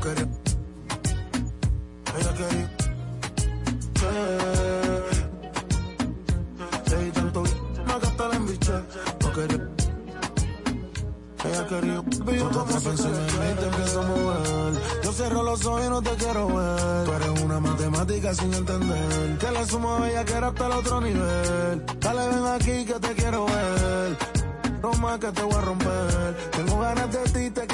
no quería. Ella quería. Ey, tanto me gasta la embiche, no quería. Ella quería. Cuando te pensé en mí, te empiezo a mover. Yo cierro los ojos y no te quiero ver. Tú eres una matemática sin entender. Que la suma bella que era hasta el otro nivel. Dale, ven aquí que te quiero ver. No más que te voy a romper. Tengo ganas de ti, te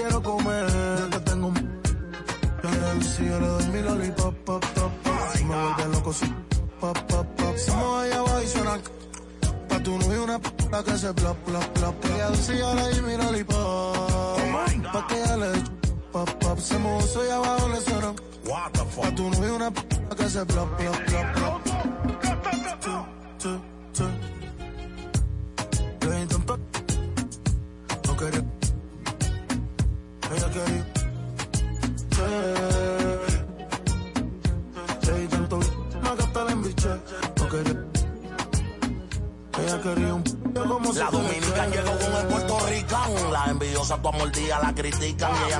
una p*** que se plop, plop, plop. Ella si yo le doy mi lollipop. Pa' que ella le pop, pop. Se uso y abajo le suena. What the Pa' fuck? tu novio una p*** que se plop, plop, plop, plop.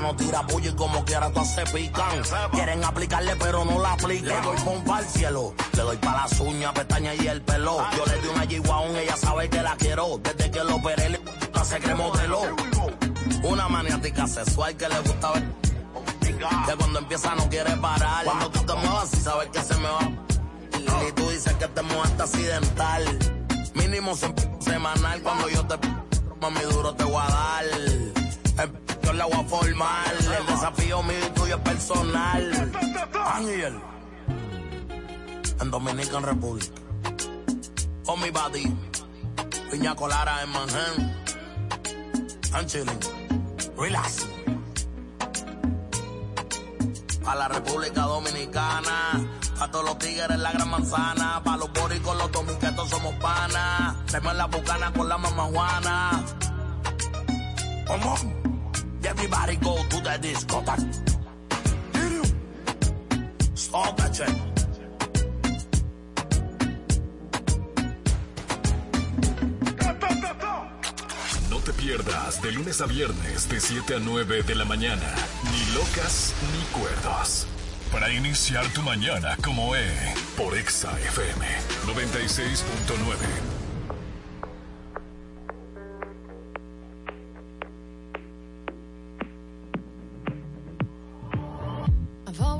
No tira puño y como quiera todas se pican. Quieren aplicarle pero no la aplican. Le doy pompa al cielo. Le doy pa' las uñas, pestañas y el pelo. Yo le di una yiguaón, ella sabe que la quiero. Desde que lo operé, le se cremodelo. Una maniática sexual que le gusta ver. Que cuando empieza no quiere parar. Cuando tú te muevas y sabes que se me va. Y tú dices que te muevaste accidental. Mínimo se- semanal cuando yo te mami duro te voy a dar. Yo la voy a. El desafío mío y tuyo es personal. Ángel. En Dominican Republic. Oh mi body. Piña colada en Manhattan. I'm chilling. Relax. A la República Dominicana, a todos los tigres en la gran manzana, pa' los boricos, los dominicanos somos panas, tenemos la bucana con la mamá Juana. Come on, everybody go to the discotheque. Stop. No te pierdas de lunes a viernes de 7 a 9 de la mañana. Ni locas ni cuerdos. Para iniciar tu mañana como E. Por Exa FM 96.9.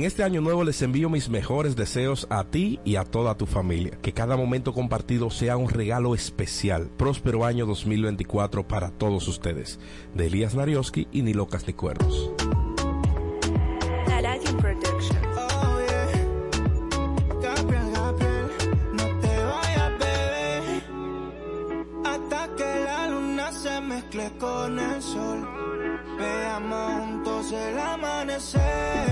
En este año nuevo les envío mis mejores deseos a ti y a toda tu familia. Que cada momento compartido sea un regalo especial. Próspero año 2024 para todos ustedes. De Elías Narioski y Ni Locas ni con el sol. Veamos juntos el amanecer.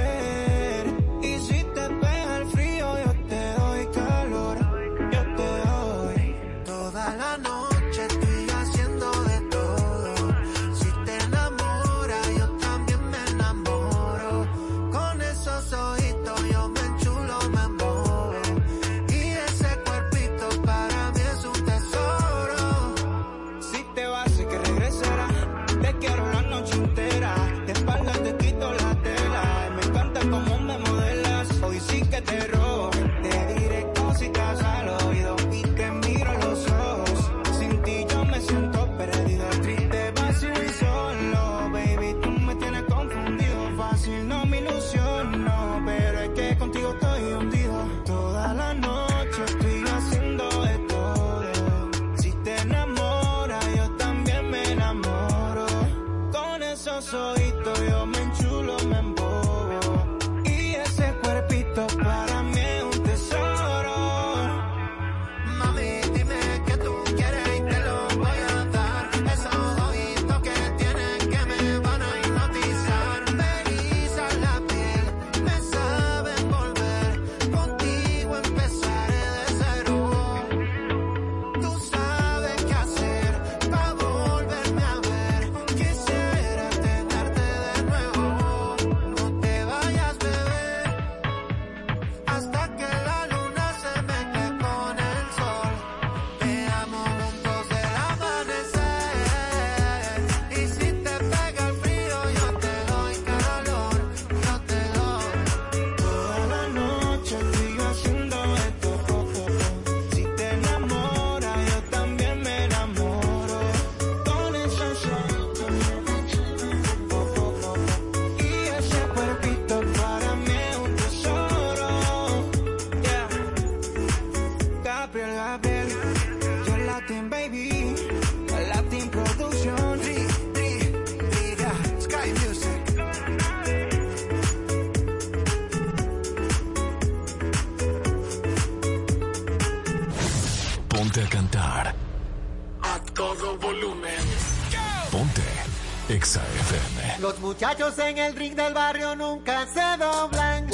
Muchachos en el ring del barrio nunca se doblan.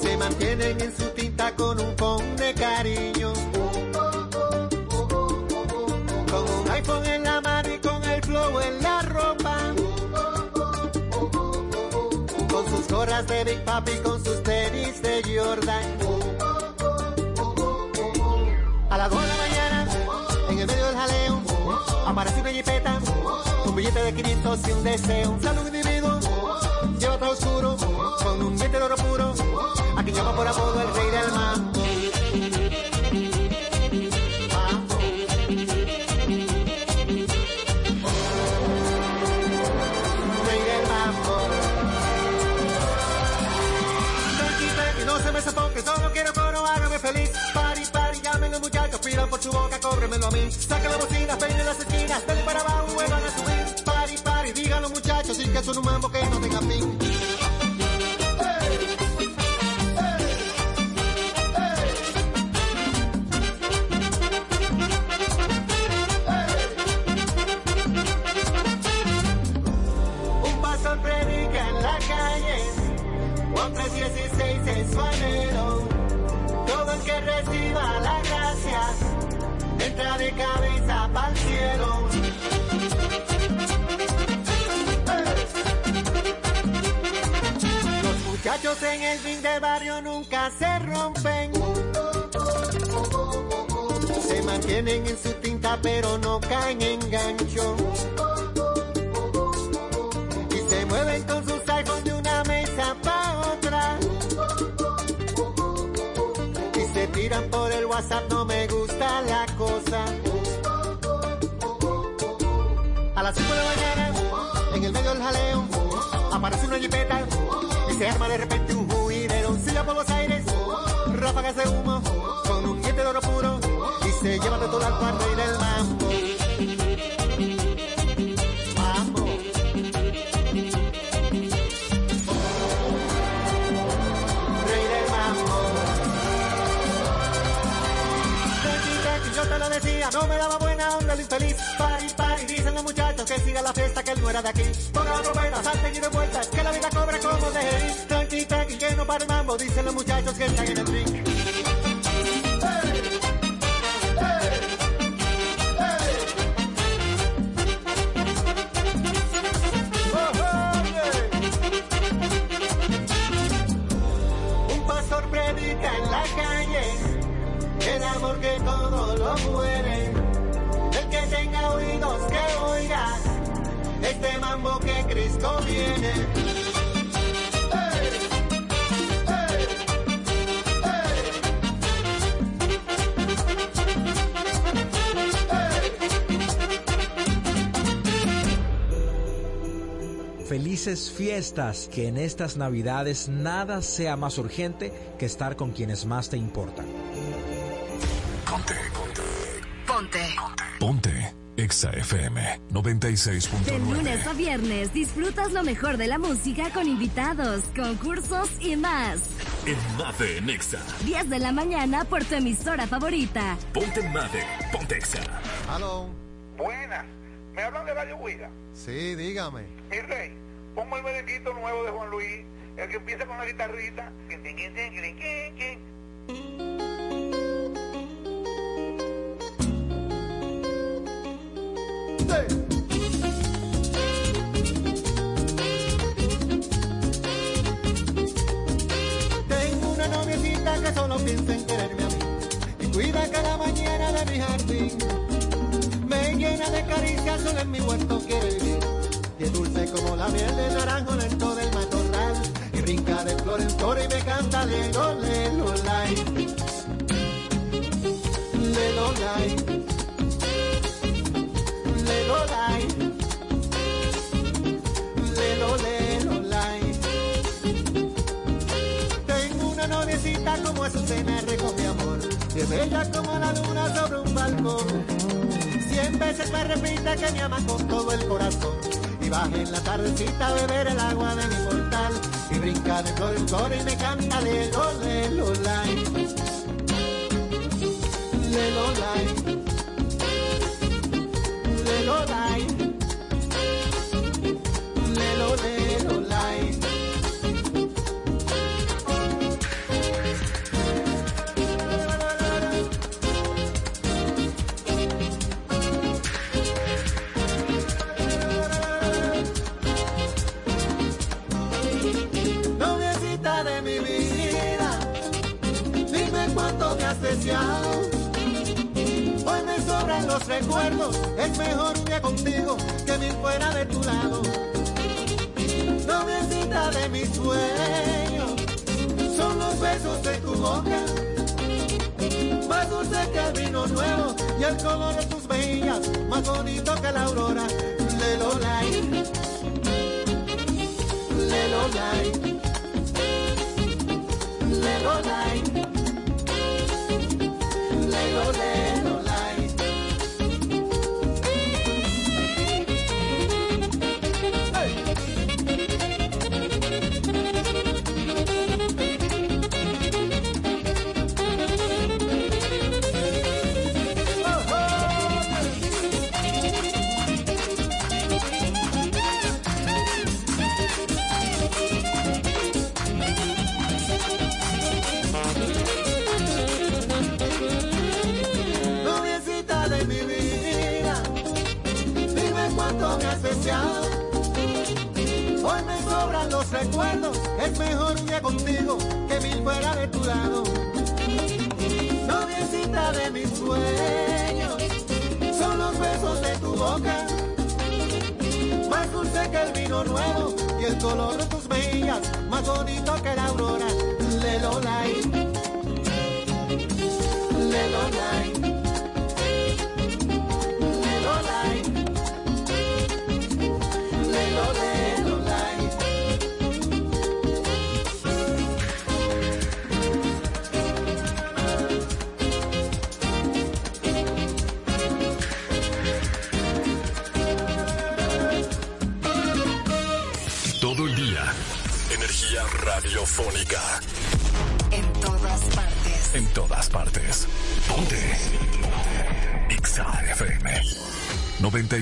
Se mantienen en su tinta con un con de cariño. Con un iPhone en la mano y con el flow en la ropa. Con sus gorras de Big Papi, con sus tenis de Jordan. A las 2 de la mañana, en el medio del jaleo, aparece una jipeta, billete de 500 y un deseo. Un saludo individuo, lleva todo oscuro, con un billete de oro puro, a quien llama por apodo el rey del mambo. Cóbremelo a mí. Saca la bocina, peine las esquinas, dale para abajo, vuelvan a subir. Pari, pari, digan los muchachos, y que son un mambo que no tenga fin. De cabeza para el cielo. Los muchachos en el ring de barrio nunca se rompen. Se mantienen en su tinta pero no caen en gancho. Y se mueven con sus iPhones de una mesa para otra. Y se tiran por el WhatsApp, no me gusta la A las 5 de la mañana, en el medio del jaleo, aparece una jipeta y se arma de repente un juidero. Silla por los aires, ráfagas de humo, con un diente de oro puro y se lleva de todo al cuarto y del mambo. El infeliz. Pari, pari, dicen los muchachos que siga la fiesta, que él no era de aquí. Ponga la trompeta, salten y de vueltas, que la vida cobra como de ir. Tranqui, tranqui, que no para el mambo, dicen los muchachos que están en el ring. Que todo lo muere. Que tenga oídos que oiga este mambo que Cristo viene. Felices fiestas, que en estas navidades nada sea más urgente que estar con quienes más te importan. Exa FM 96.9. De lunes a viernes disfrutas lo mejor de la música con invitados, concursos y más. En Made en Exa. 10 de la mañana por tu emisora favorita. Ponte en Made. Ponte Exa. Aló. Buenas. ¿Me hablan de Radio Huida? Sí, dígame. Mi rey, pongo el merenguito nuevo de Juan Luis, el que empieza con la guitarrita. Tengo una noviecita que solo piensa en quererme a mí y cuida cada mañana de mi jardín. Me llena de caricias, solo en mi huerto quiere vivir. Y es dulce como la miel de naranjo lento del matorral. Y brinca de flor en flor y me canta lelo, lelo, lai. Lelo, Azucena, rico mi amor. Y es bella como la luna sobre un balcón. Cien veces me repite que me ama con todo el corazón. Y baja en la tardecita a beber el agua de mi portal. Y brinca de flor en flor y me canta lelo, lelo, lai. Lelo, lai. Lelo, lai. Bonito que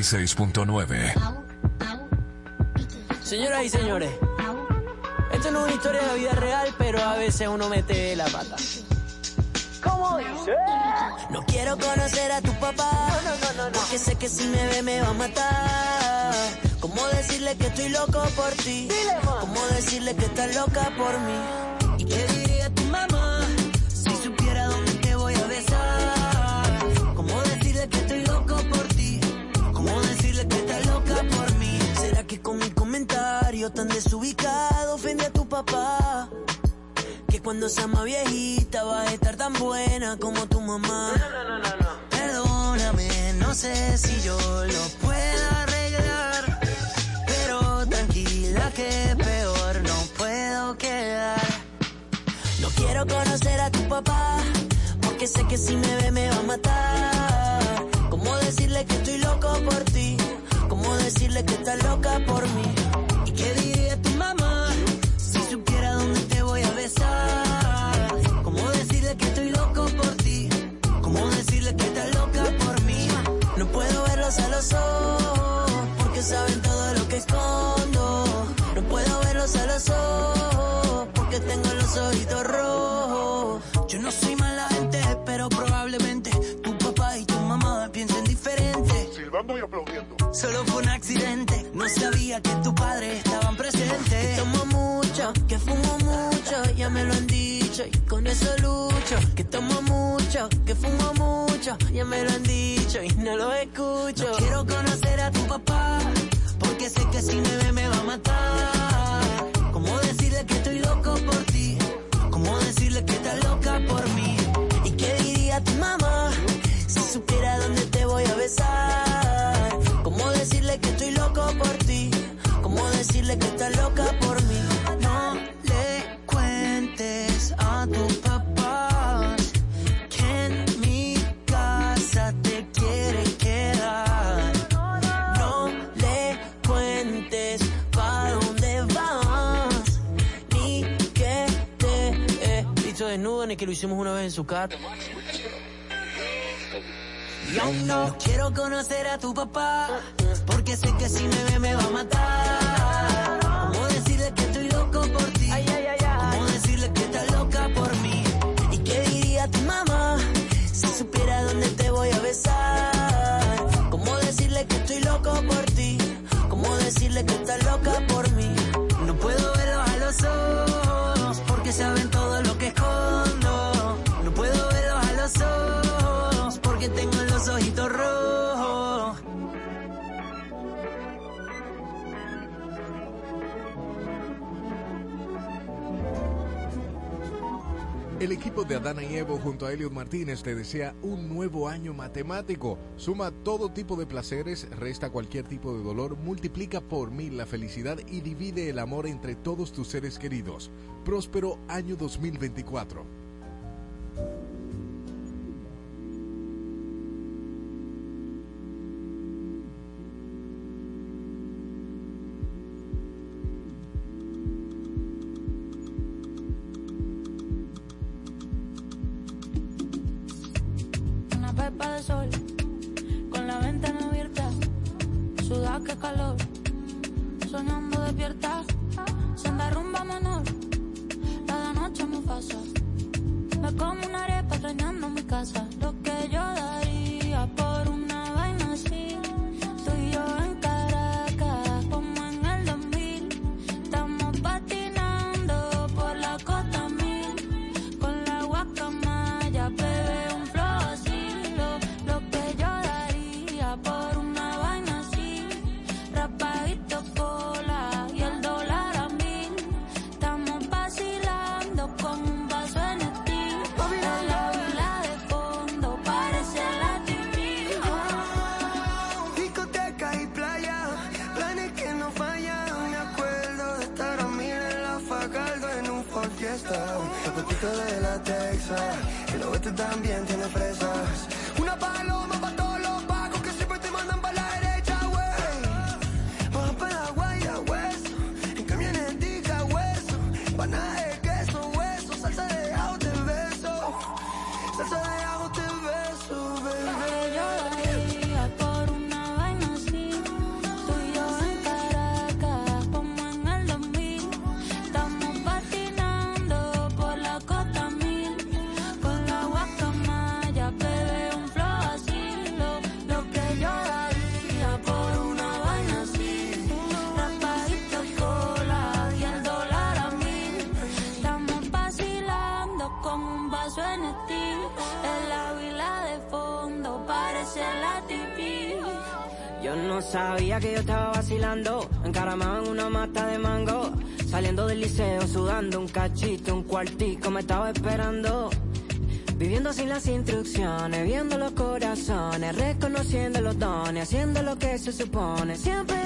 96.9. Señoras y señores, esto no es una historia de la vida real, pero a veces uno mete la pata. ¿Cómo dice? No quiero conocer a tu papá, porque sé que si me ve me va a matar. ¿Cómo decirle que estoy loco por ti? ¿Cómo decirle que estás loca por mí? cuando sea más viejita vas a estar tan buena como tu mamá. No, no, no, no, Perdóname, no sé si yo lo pueda arreglar. Pero tranquila que peor no puedo quedar. No quiero conocer a tu papá, porque sé que si me ve me va a matar. ¿Cómo decirle que estoy loco por ti? ¿Cómo decirle que estás loca por mí? Porque tengo los ojitos rojos. Yo no soy mala gente, pero probablemente tu papá y tu mamá piensen diferente. Silbando y aplaudiendo. Solo fue un accidente, no sabía que tu padre estaban presentes. Que tomo mucho, que fumo mucho, ya me lo han dicho y con eso lucho. Que tomo mucho, que fumo mucho, ya me lo han dicho y no lo escucho. No quiero hicimos una vez en su casa. Yo no quiero conocer a tu papá, porque sé que si me ve me va a matar. ¿Cómo decirle que estoy loco por ti? ¿Cómo decirle que estás loca por mí? ¿Y qué diría tu mamá si supiera dónde te voy a besar? ¿Cómo decirle que estoy loco por ti? ¿Cómo decirle que estás loca por mí? De Adana y Evo junto a Elliot Martínez te desea un nuevo año matemático. Suma todo tipo de placeres, resta cualquier tipo de dolor, multiplica por mil la felicidad y divide el amor entre todos tus seres queridos. Próspero año 2024. Fiesta. El potito de la Texas, el oeste también tiene fresas. Una paloma para un cachito, un cuartico, me estaba esperando. Viviendo sin las instrucciones, viendo los corazones, reconociendo los dones, haciendo lo que se supone, siempre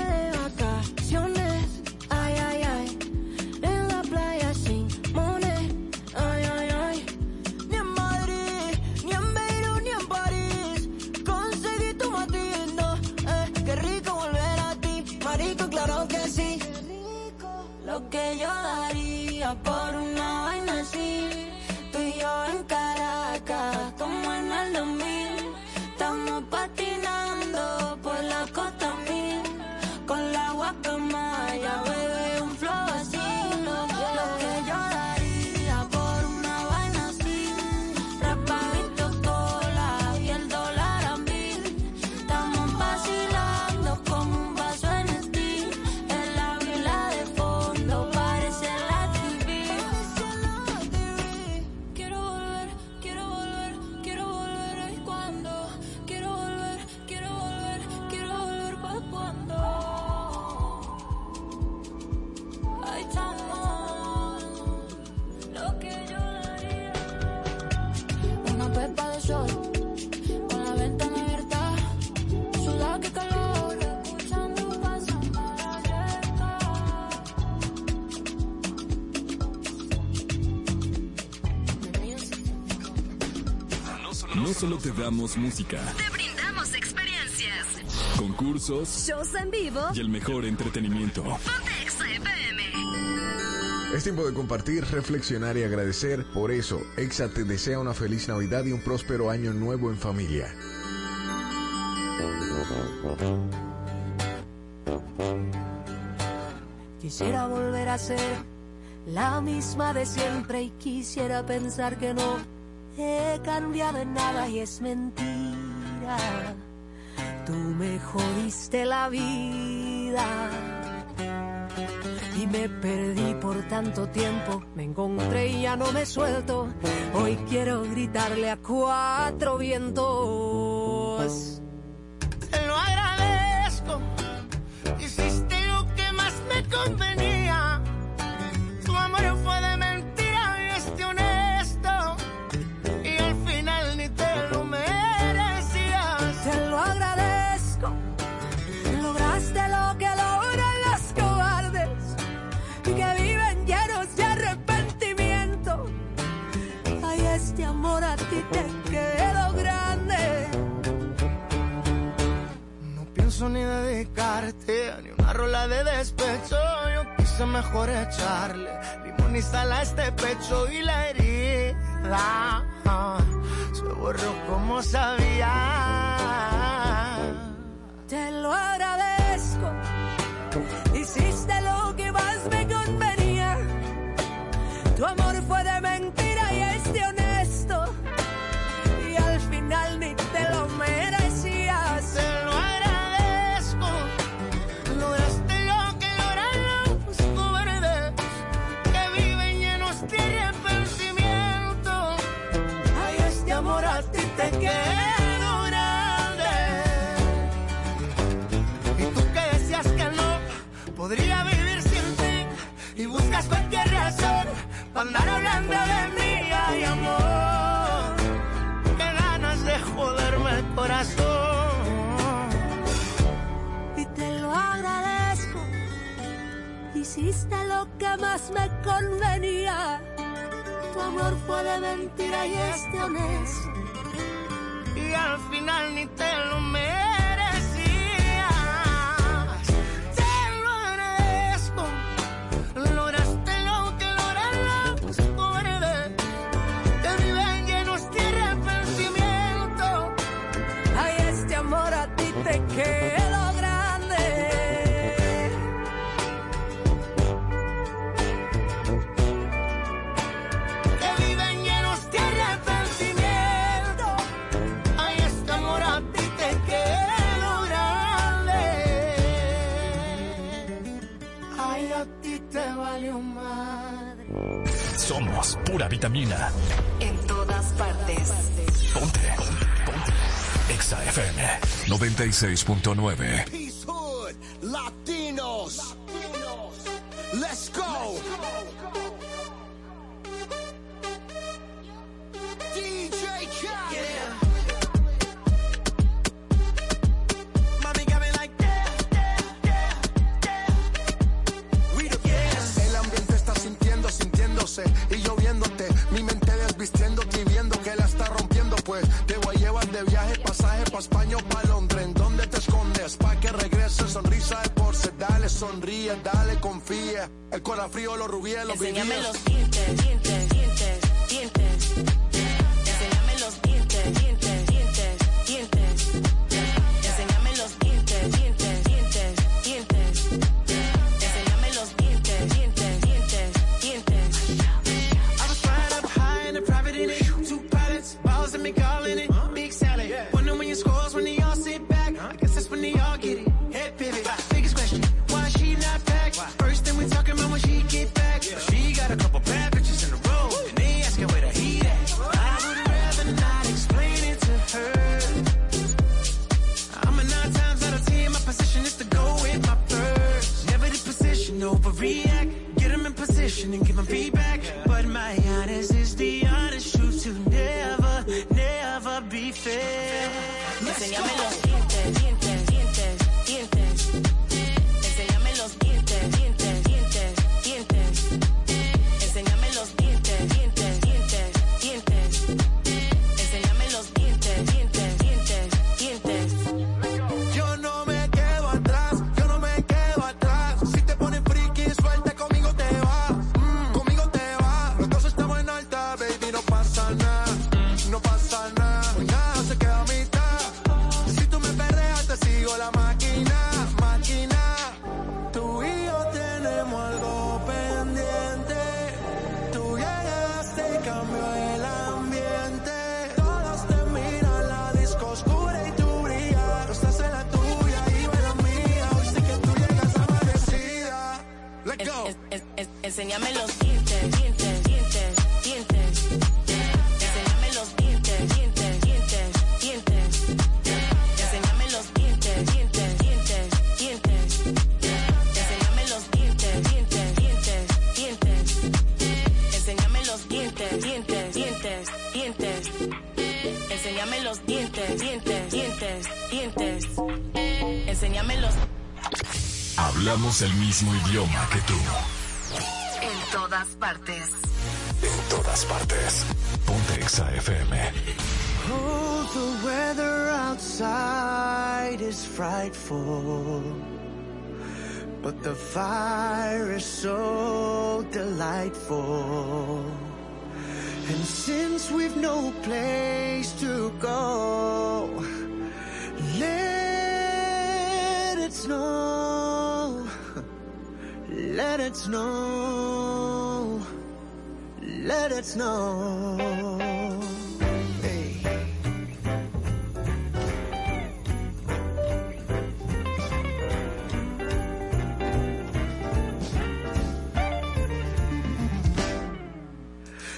damos música, Te brindamos experiencias. concursos Shows en vivo. y el mejor entretenimiento. Ponte Exa FM. Es tiempo de compartir, reflexionar y agradecer. Por eso, Exa te desea una feliz Navidad y un próspero año nuevo en familia. Quisiera volver a ser la misma de siempre y quisiera pensar que no he cambiado en nada y es mentira. Tú me jodiste la vida y me perdí por tanto tiempo. Me encontré y ya no me suelto. Hoy quiero gritarle a cuatro vientos. Te lo agradezco. Hiciste lo que más me convenía. A ti te quedó grande. No pienso ni dedicarte ni una rola de despecho. Yo quise mejor echarle limón y sal a este pecho y la herida se borró como sabía. Te lo agradezco. Andar hablando de mí. Ay, amor, qué ganas de joderme el corazón. y te lo agradezco. Hiciste lo que más me convenía. Tu amor fue de mentira y este honesto. y al final ni te lo merecías. Somos pura vitamina. En todas partes. Ponte. Ponte. Exa FM 96.9. Peace Hood, Latinos. Y viendo que la está rompiendo. Pues te voy a llevar de viaje, pasaje pa' España o pa' Londres. ¿En dónde te escondes? Pa' que regreses, sonrisa de por ser. Dale, sonríe, dale, confía. El corazón frío, los rubíes, los Enséñame vivíes. los dientes, dientes, dientes, dientes. Enséñame los dientes, dientes, Hablamos el mismo idioma que tú. En todas partes. En todas partes. Ponte Exa FM. Oh, the weather outside is frightful. But the fire is so delightful. And since we've no place to go, Let it snow. Let it snow.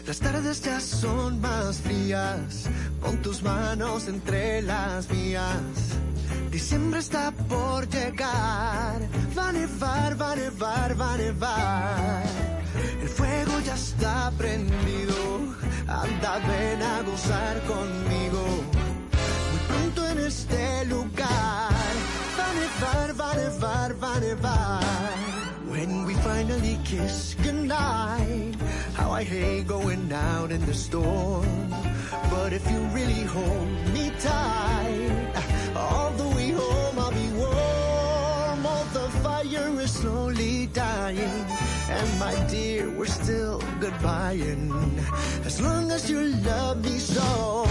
Las tardes ya son más frías, con tus manos entre las mías. Diciembre está por llegar, va a nevar, va a nevar, va a nevar. El fuego ya está prendido, anda ven a gozar conmigo. Muy pronto en este lugar, va a nevar, va a nevar, va a nevar. When we finally kiss goodnight, how I hate going out in the storm. But if you really hold me tight, all the fire is slowly dying, and my dear, we're still goodbying. As long as you love me so,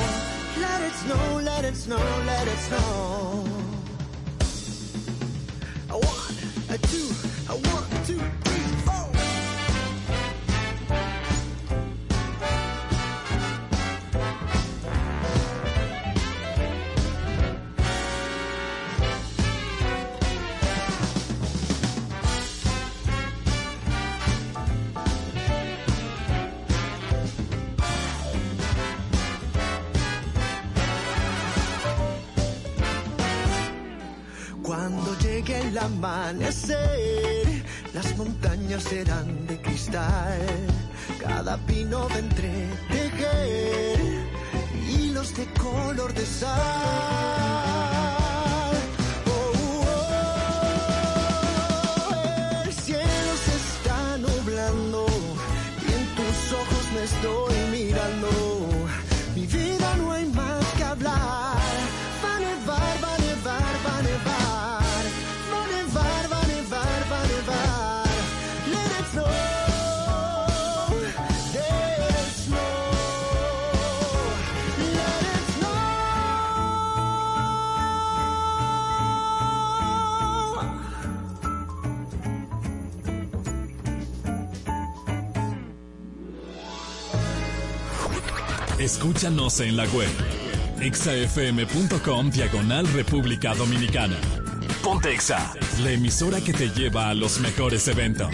let it snow, let it snow, let it snow. A one, a two, a amanecer, las montañas serán de cristal. Cada pino de entretejer hilos de color de sal. Escúchanos en la web exafm.com diagonal República Dominicana. Pontexa, la emisora que te lleva a los mejores eventos.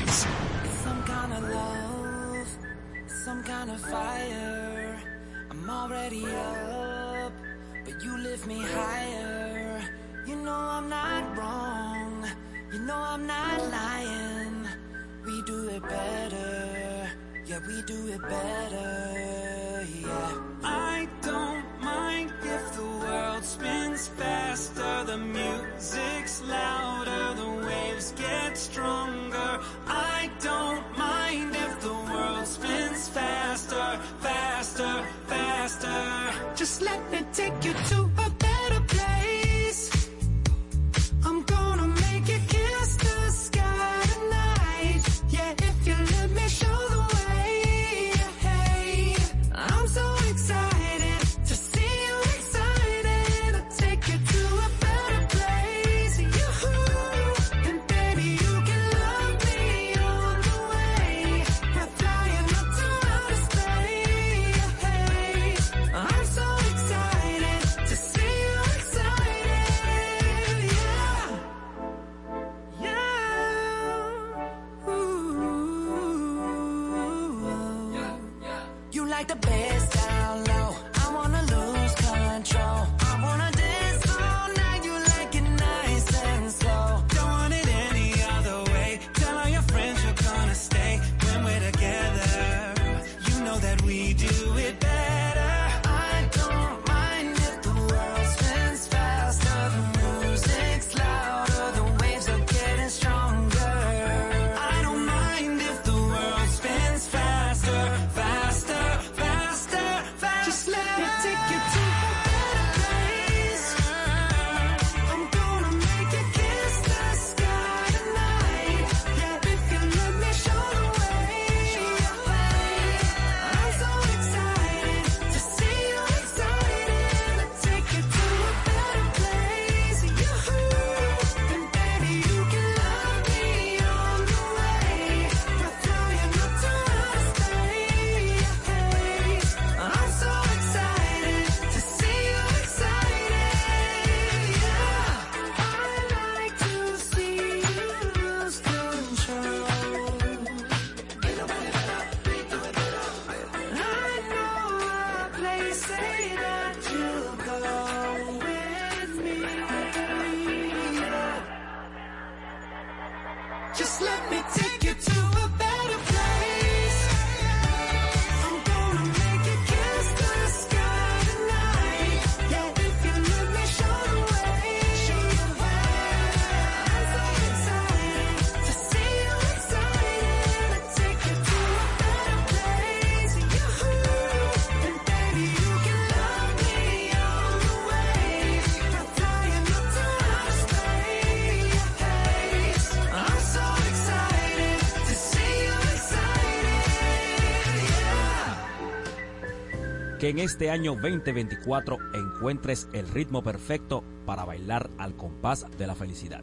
en este año 2024 encuentres el ritmo perfecto para bailar al compás de la felicidad.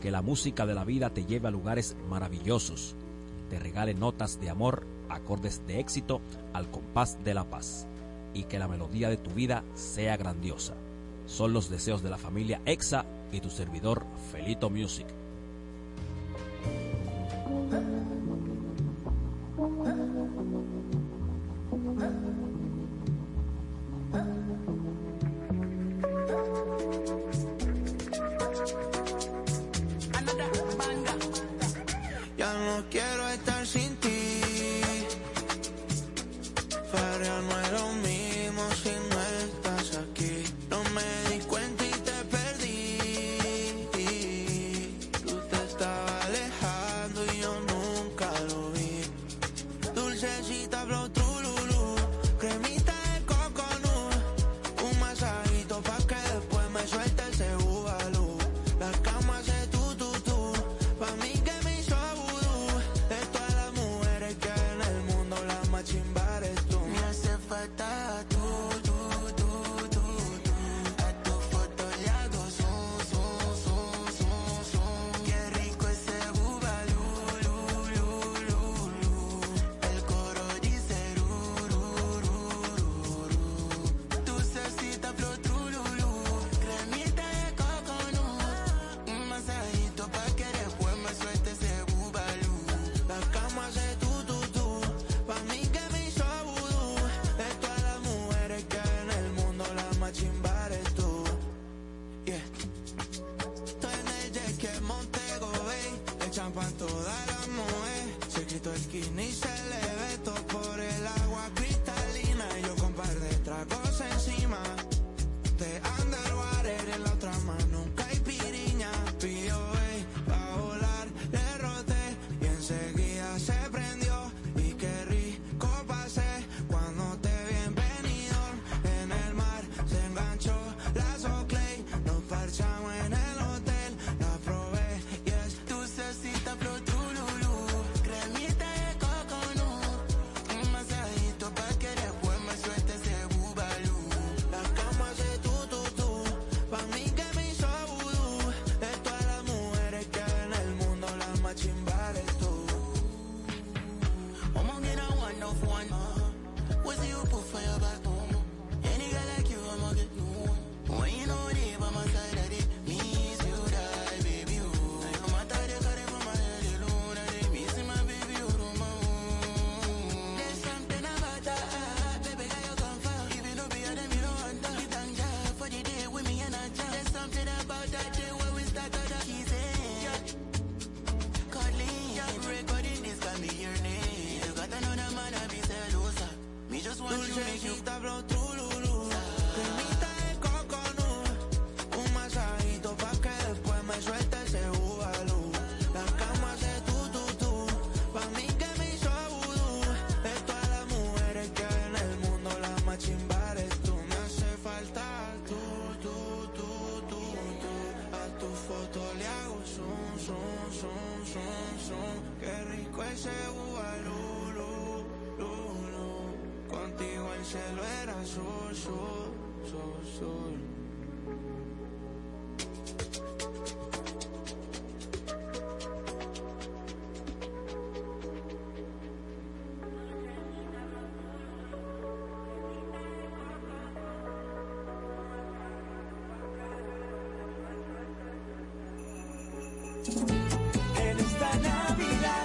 Que la música de la vida te lleve a lugares maravillosos, te regale notas de amor, acordes de éxito al compás de la paz y que la melodía de tu vida sea grandiosa. Son los deseos de la familia EXA y tu servidor Felito Music.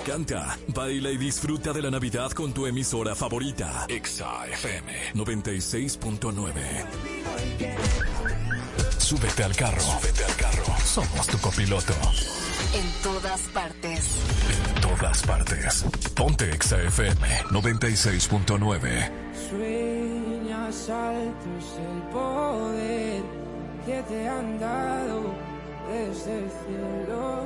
Canta, baila y disfruta de la Navidad con tu emisora favorita. XAFM96.9 Súbete al carro. Súbete al carro. Somos tu copiloto. En todas partes. En todas partes. Ponte Exafm 96.9. Sueñas altos el poder que te han dado desde el cielo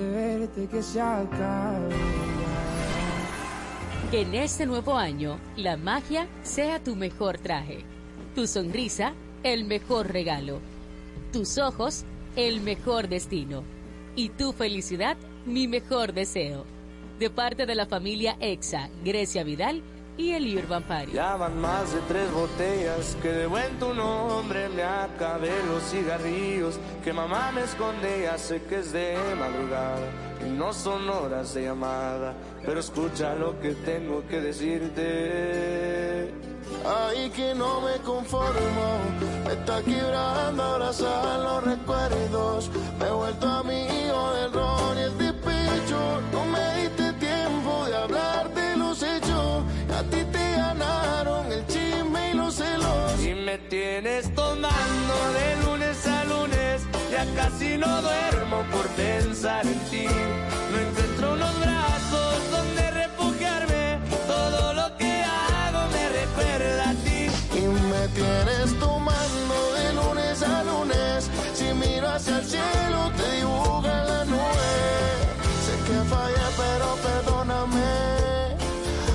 verte, que se. Que en este nuevo año la magia sea tu mejor traje, tu sonrisa el mejor regalo, tus ojos el mejor destino y tu felicidad mi mejor deseo. De parte de la familia EXA, Grecia Vidal y el Urban Party. Ya van más de tres botellas que de buen tu nombre me acabé los cigarrillos que mamá me esconde ya sé que es de madrugada y no son horas de llamada pero escucha lo que tengo que decirte Ay, que no me conformo, me está quebrando abrazar los recuerdos. Me he vuelto amigo del ron y el me tienes tomando de lunes a lunes ya casi no duermo por pensar en ti no encuentro unos brazos donde refugiarme todo lo que hago me recuerda a ti Y me tienes tomando de lunes a lunes. Si miro hacia el cielo, te dibuja la nube. Sé que fallé, pero perdóname.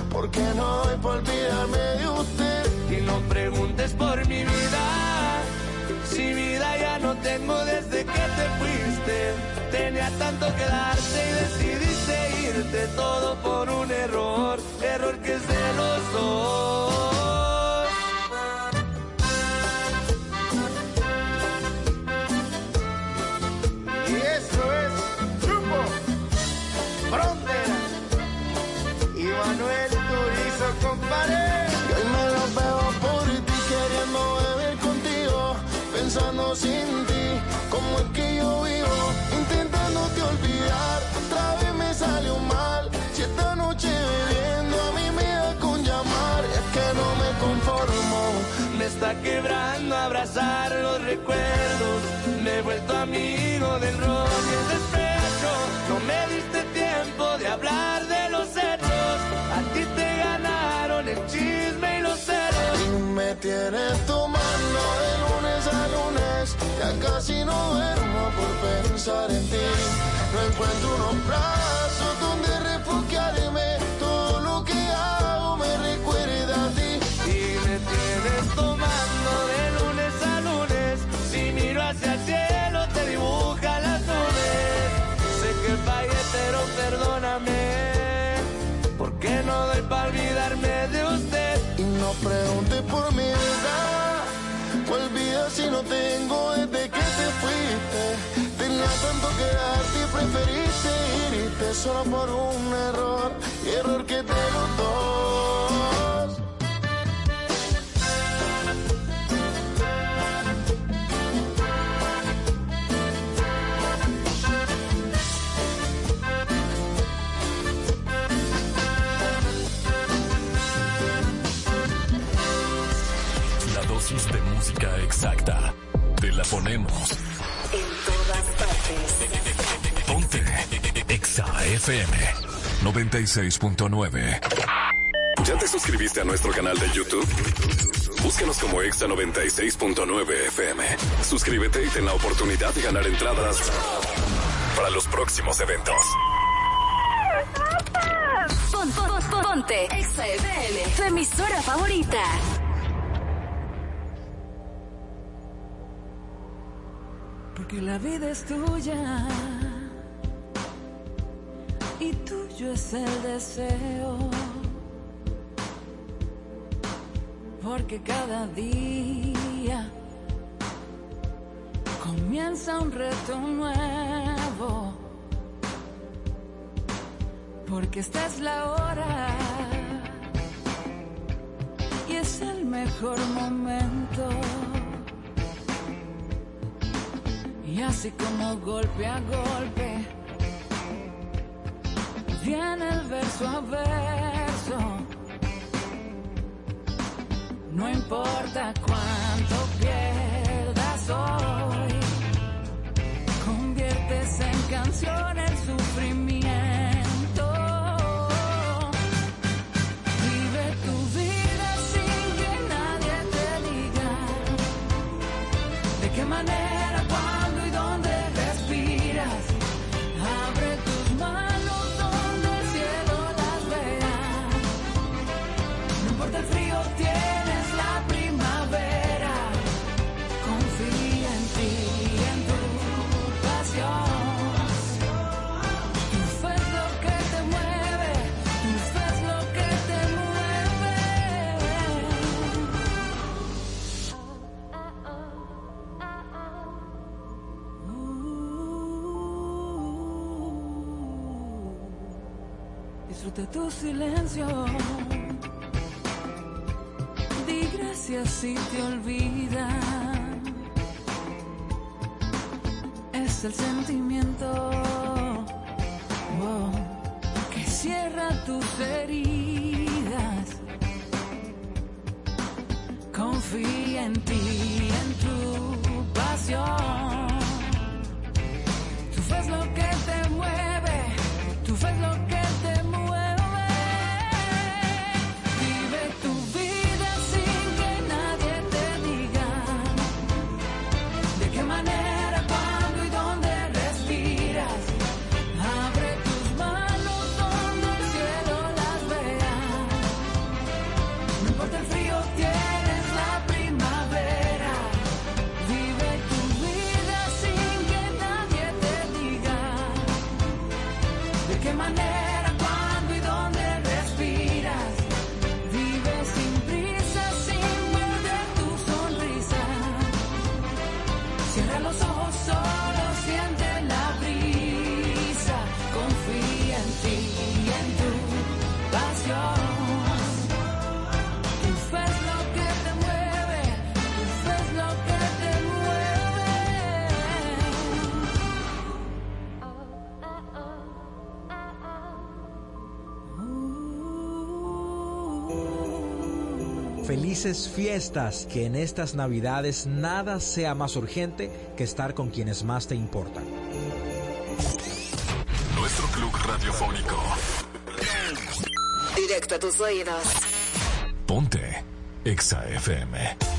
Porque no doy por olvidarme no tengo desde que te fuiste. Tenía tanto que darte y decidiste irte. Todo por un error error que es de los dos está quebrando abrazar los recuerdos. Me he vuelto amigo del ron y el despecho. No me diste tiempo de hablar de los hechos. A ti te ganaron el chisme y los celos. Me tienes tomando de lunes a lunes, ya casi no duermo por pensar en ti. No encuentro unos brazos donde refugiarme, preferiste irte solo por un error, error que te los dos. La dosis de música exacta. Te la ponemos. En todas partes. Exa FM 96.9. ¿Ya te suscribiste a nuestro canal de YouTube? Búscanos como Exa 96.9 FM. Suscríbete y ten la oportunidad de ganar entradas para los próximos eventos. Pon- pon- pon- ponte Exa FM, tu emisora favorita. Porque la vida es tuya y tuyo es el deseo. Porque cada día comienza un reto nuevo. Porque esta es la hora y es el mejor momento. Y así como golpe a golpe, viene el verso a verso. No importa cuánto pierdas hoy, conviertes en canción el sufrimiento. Vive tu Disfruta tu silencio. Di gracias si te olvidan. Es el sentimiento wow, que cierra tus heridas. Confía en ti, en tu pasión. Felices fiestas, que en estas navidades nada sea más urgente que estar con quienes más te importan. Nuestro club radiofónico. Directo a tus oídos. Ponte Exa FM.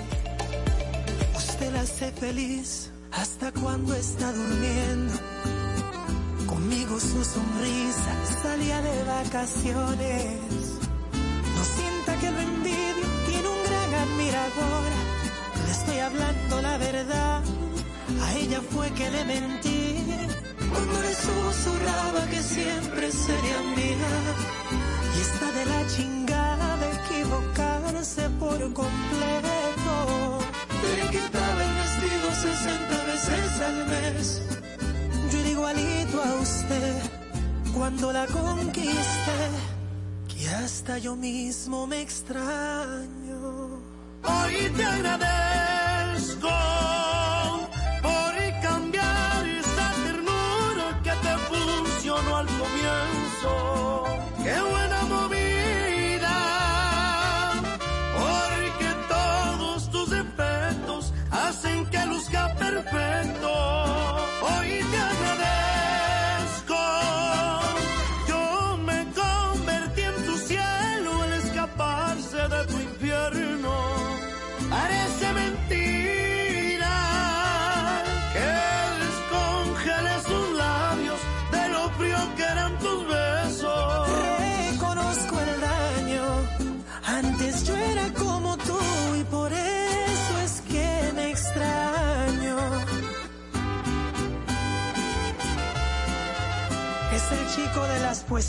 Usted la hace feliz hasta cuando está durmiendo. Conmigo su sonrisa salía de vacaciones. No sienta que lo envidio, tiene un gran admirador. Le estoy hablando la verdad, a ella fue que le mentí. Cuando le susurraba que siempre sería mía. Y está de la chingada equivocarse por completo. 60 veces al mes. Yo era igualito a usted cuando la conquisté. Que hasta yo mismo me extraño. Hoy te agradezco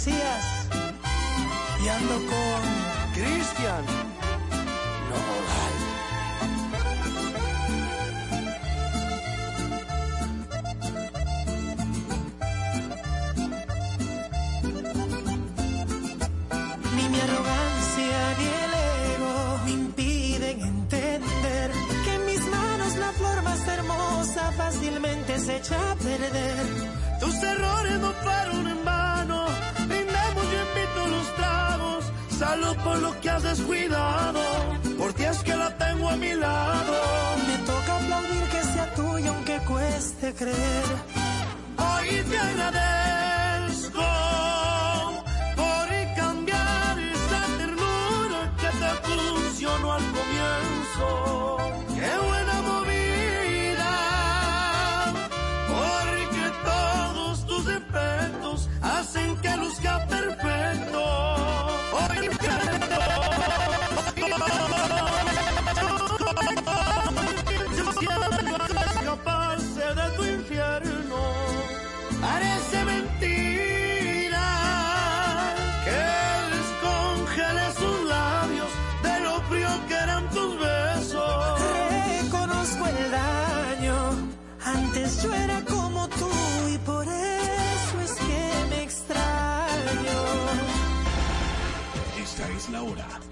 Y ando con Cristian. Ni mi arrogancia ni el ego me impiden entender que en mis manos la flor más hermosa fácilmente se echa a perder. Tus errores no Salud por lo que has descuidado. Por ti es que la tengo a mi lado. Me toca aplaudir que sea tuya aunque cueste creer. Hoy te agradezco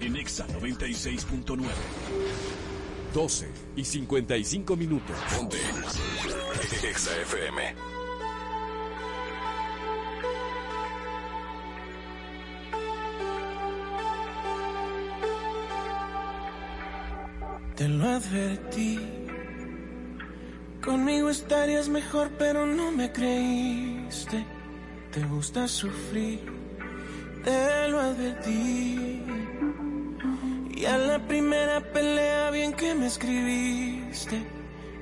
en Exa 96.9. 12 y 55 minutos. Ponte. Exa FM. Te lo advertí. Conmigo estarías mejor, pero no me creíste. Te gusta sufrir. Te lo advertí. Y a la primera pelea, bien que me escribiste.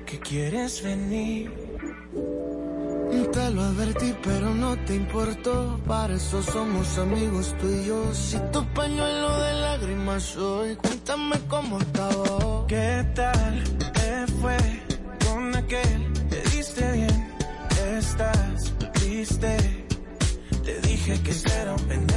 Que quieres venir. Te lo advertí, pero no te importó. Para eso somos amigos tú y yo. Si tu pañuelo de lágrimas soy, cuéntame cómo estaba. ¿Qué tal te fue con aquel? Te diste bien, estás triste. Te dije que era un pendejo.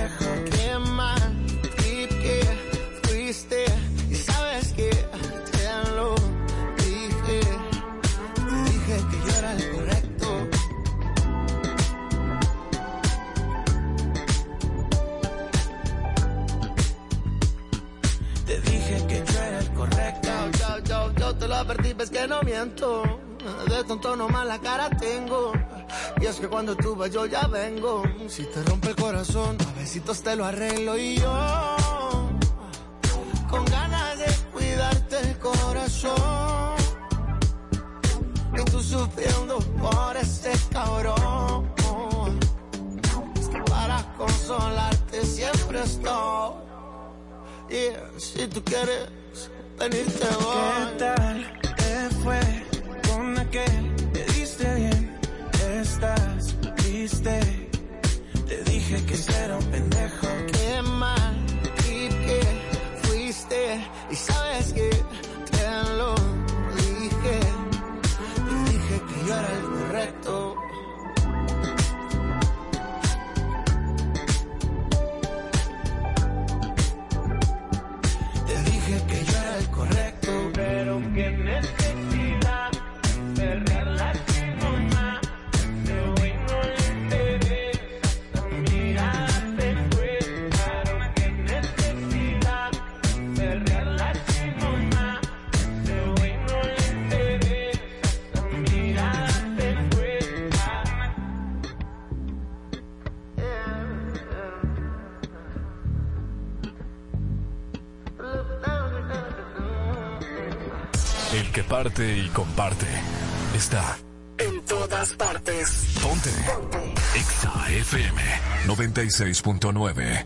Miento. De tonto nomás la cara tengo. Y es que cuando tú vas yo ya vengo. Si te rompe el corazón, a besitos te lo arreglo y yo. Comparte está En todas partes. Ponte. Exa FM 96.9.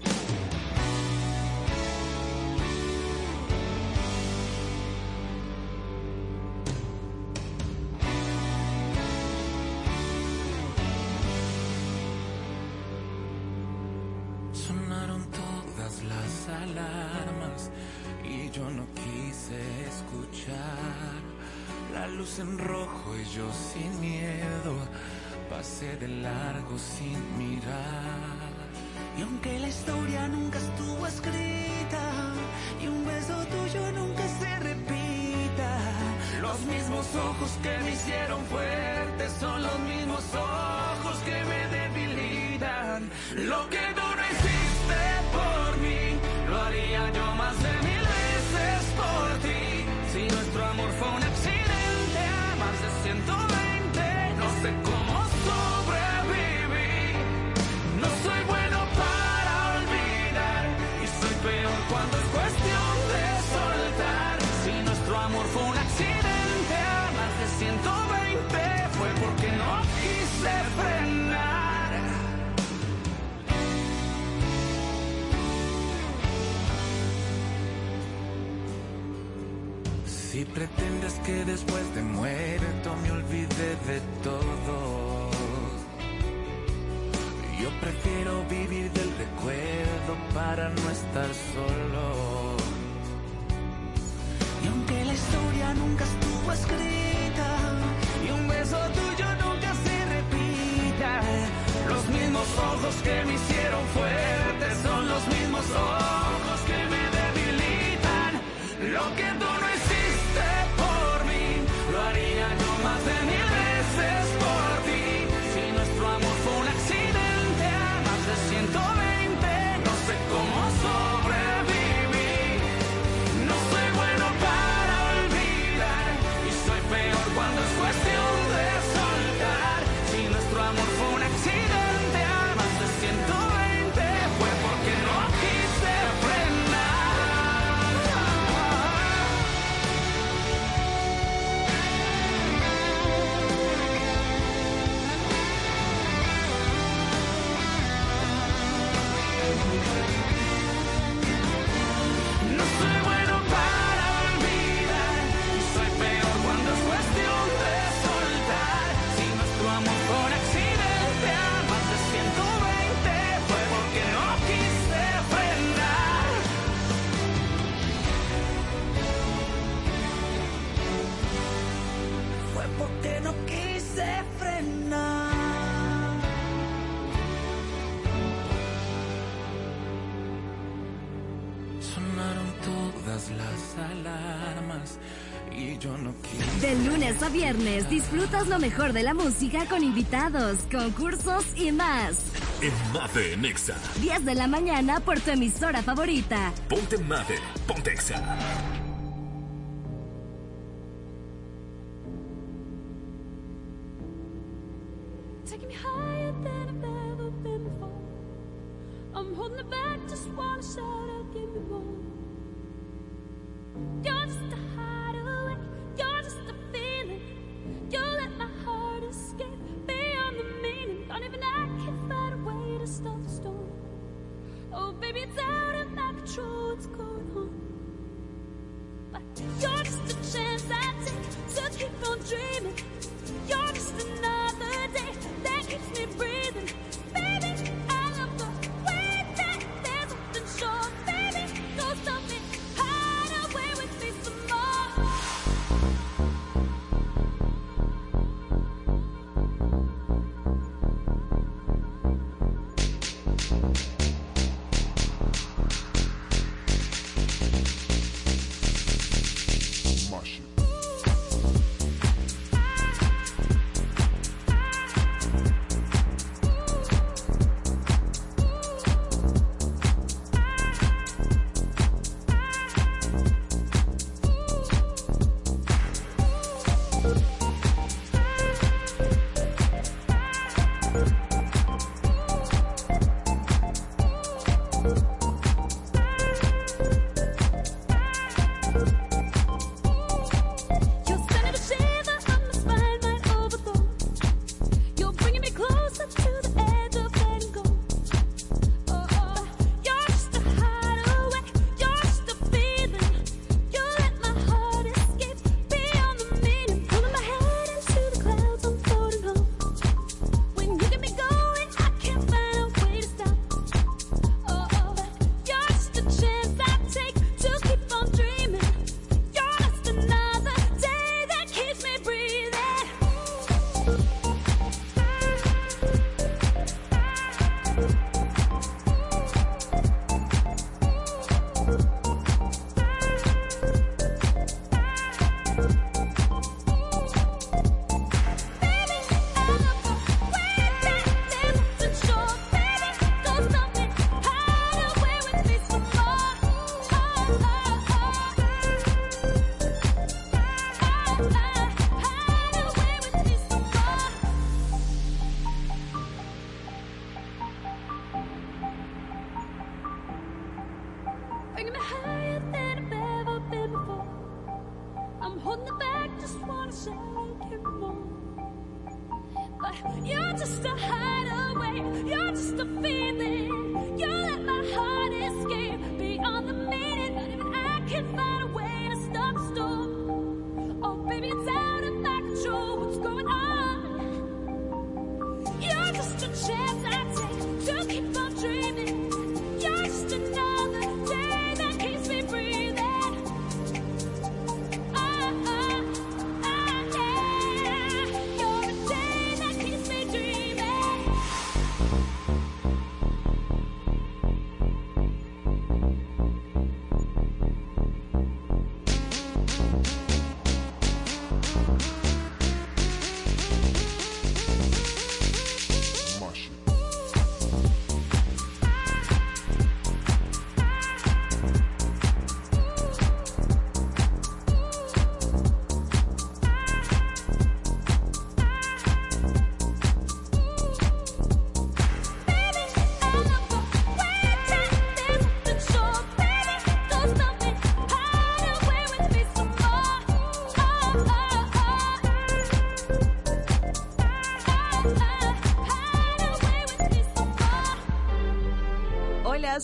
pasé de largo sin mirar. Y aunque la historia nunca estuvo escrita, y un beso tuyo nunca se repita, los mismos ojos que me hicieron fuerte son los mismos ojos que me debilitan. Lo que duro es Si pretendes que después de muerto me olvide de todo, yo prefiero vivir del recuerdo para no estar solo. Y aunque la historia nunca estuvo escrita, y un beso tuyo ojos que me. viernes disfrutas lo mejor de la música con invitados, concursos y más. En Mate en Exa. 10 de la mañana por tu emisora favorita. Ponte Mate, ponte Exa.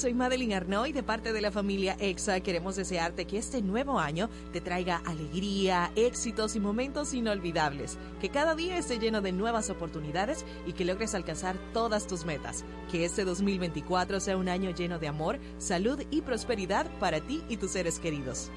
soy Madeline Arnoy de parte de la familia EXA. Queremos desearte que este nuevo año te traiga alegría, éxitos y momentos inolvidables. Que cada día esté lleno de nuevas oportunidades y que logres alcanzar todas tus metas. Que este 2024 sea un año lleno de amor, salud y prosperidad para ti y tus seres queridos.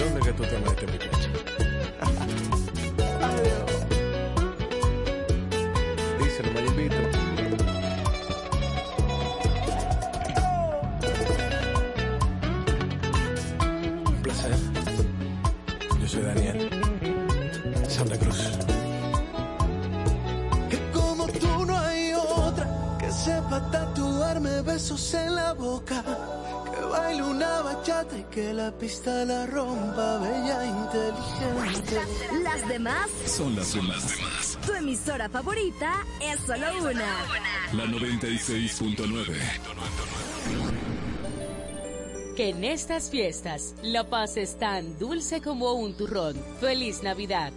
Milonga que tú te metes, muchacho. una bachata y que la pista la rompa, bella inteligente. Las demás son las demás. Tu emisora favorita es solo una. La 96.9. Que en estas fiestas la paz es tan dulce como un turrón. Feliz Navidad.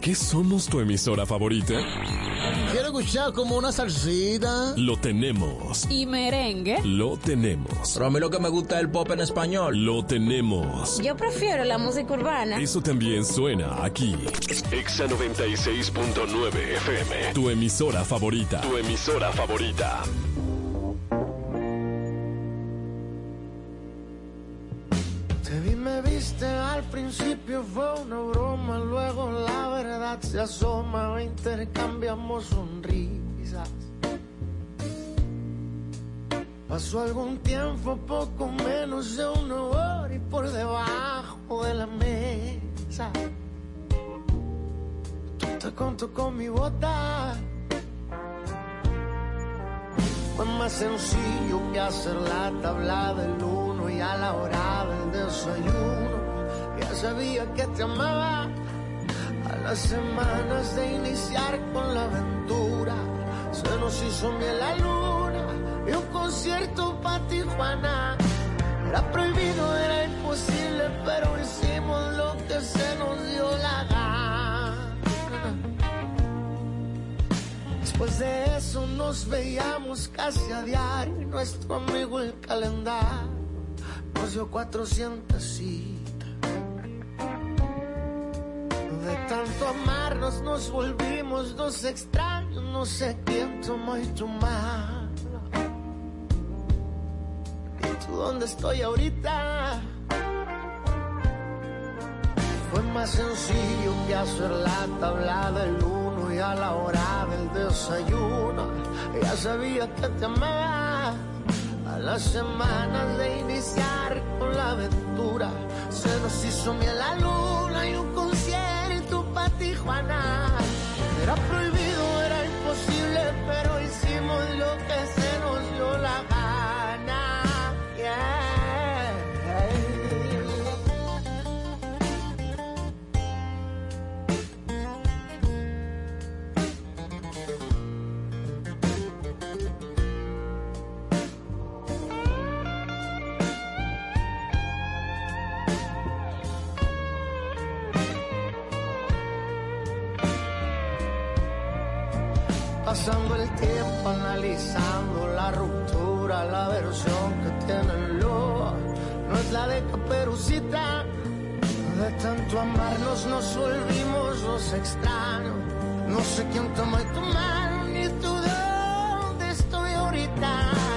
Qué somos tu emisora favorita? Quiero escuchar como una salsita. Lo tenemos. ¿Y merengue? Lo tenemos. Pero a mí lo que me gusta es el pop en español. Lo tenemos. Yo prefiero la música urbana. Eso también suena aquí. Exa 96.9 FM. Tu emisora favorita. Tu emisora favorita. Te vi, me viste, al principio fue una broma, luego la verdad se asoma, intercambiamos sonrisas. Pasó algún tiempo, poco menos de una hora y por debajo de la mesa. Tú te conto con mi bota. Fue más sencillo que hacer la tabla del uno y a la hora del desayuno. Ya sabía que te amaba. A las semanas de iniciar con la aventura, se nos hizo miel la luna y un concierto para Tijuana. Era prohibido, era imposible, pero hicimos lo que se nos dio la gana. Después de eso nos veíamos casi a diario. y Nuestro amigo el calendario nos dio 400 citas. De tanto amarnos nos volvimos dos extraños. No sé quién tomó y tomar. ¿Y tú dónde estoy ahorita? Fue más sencillo que hacer la tabla del uno y a la hora del desayuno. Ya sabía que te amaba. A las semanas de iniciar con la aventura, se nos hizo miel la luna y un concierto Tijuana. Era prohibido, era imposible, pero hicimos lo que se nos analizando la ruptura, la versión que tiene el lobo, no es la de caperucita. De tanto amarnos nos volvimos los extraños. No sé quién tomó y tu mano, ni tú de dónde estoy ahorita.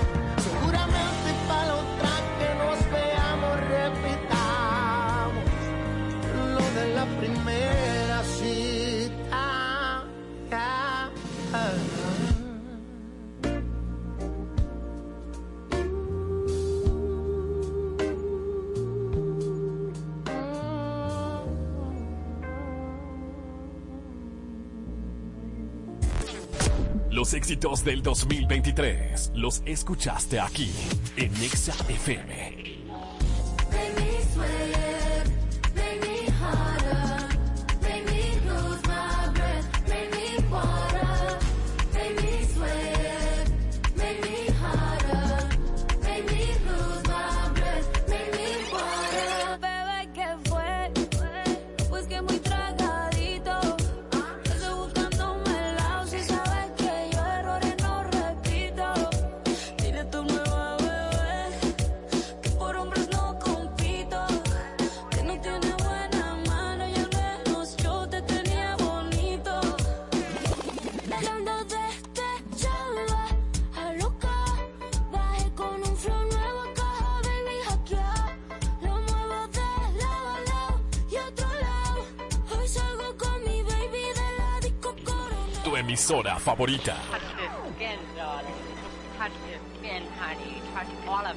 Los éxitos del 2023 los escuchaste aquí en Exa FM.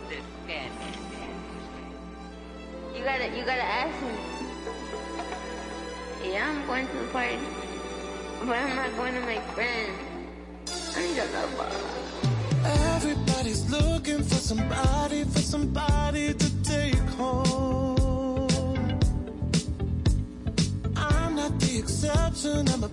This skin. You gotta, you gotta ask me. Yeah, I'm going to the party, but I'm not going to make friends. I need a lover. Everybody's looking for somebody, for somebody to take home. I'm not the exception, I'm a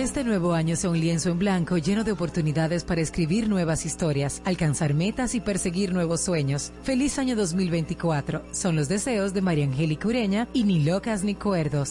Este nuevo año sea un lienzo en blanco lleno de oportunidades para escribir nuevas historias, alcanzar metas y perseguir nuevos sueños. Feliz año 2024. Son los deseos de María Angélica Ureña y Ni Locas ni Cuerdos.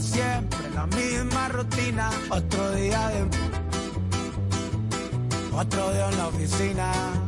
siempre, la misma rutina. Otro día de. Otro día en la oficina.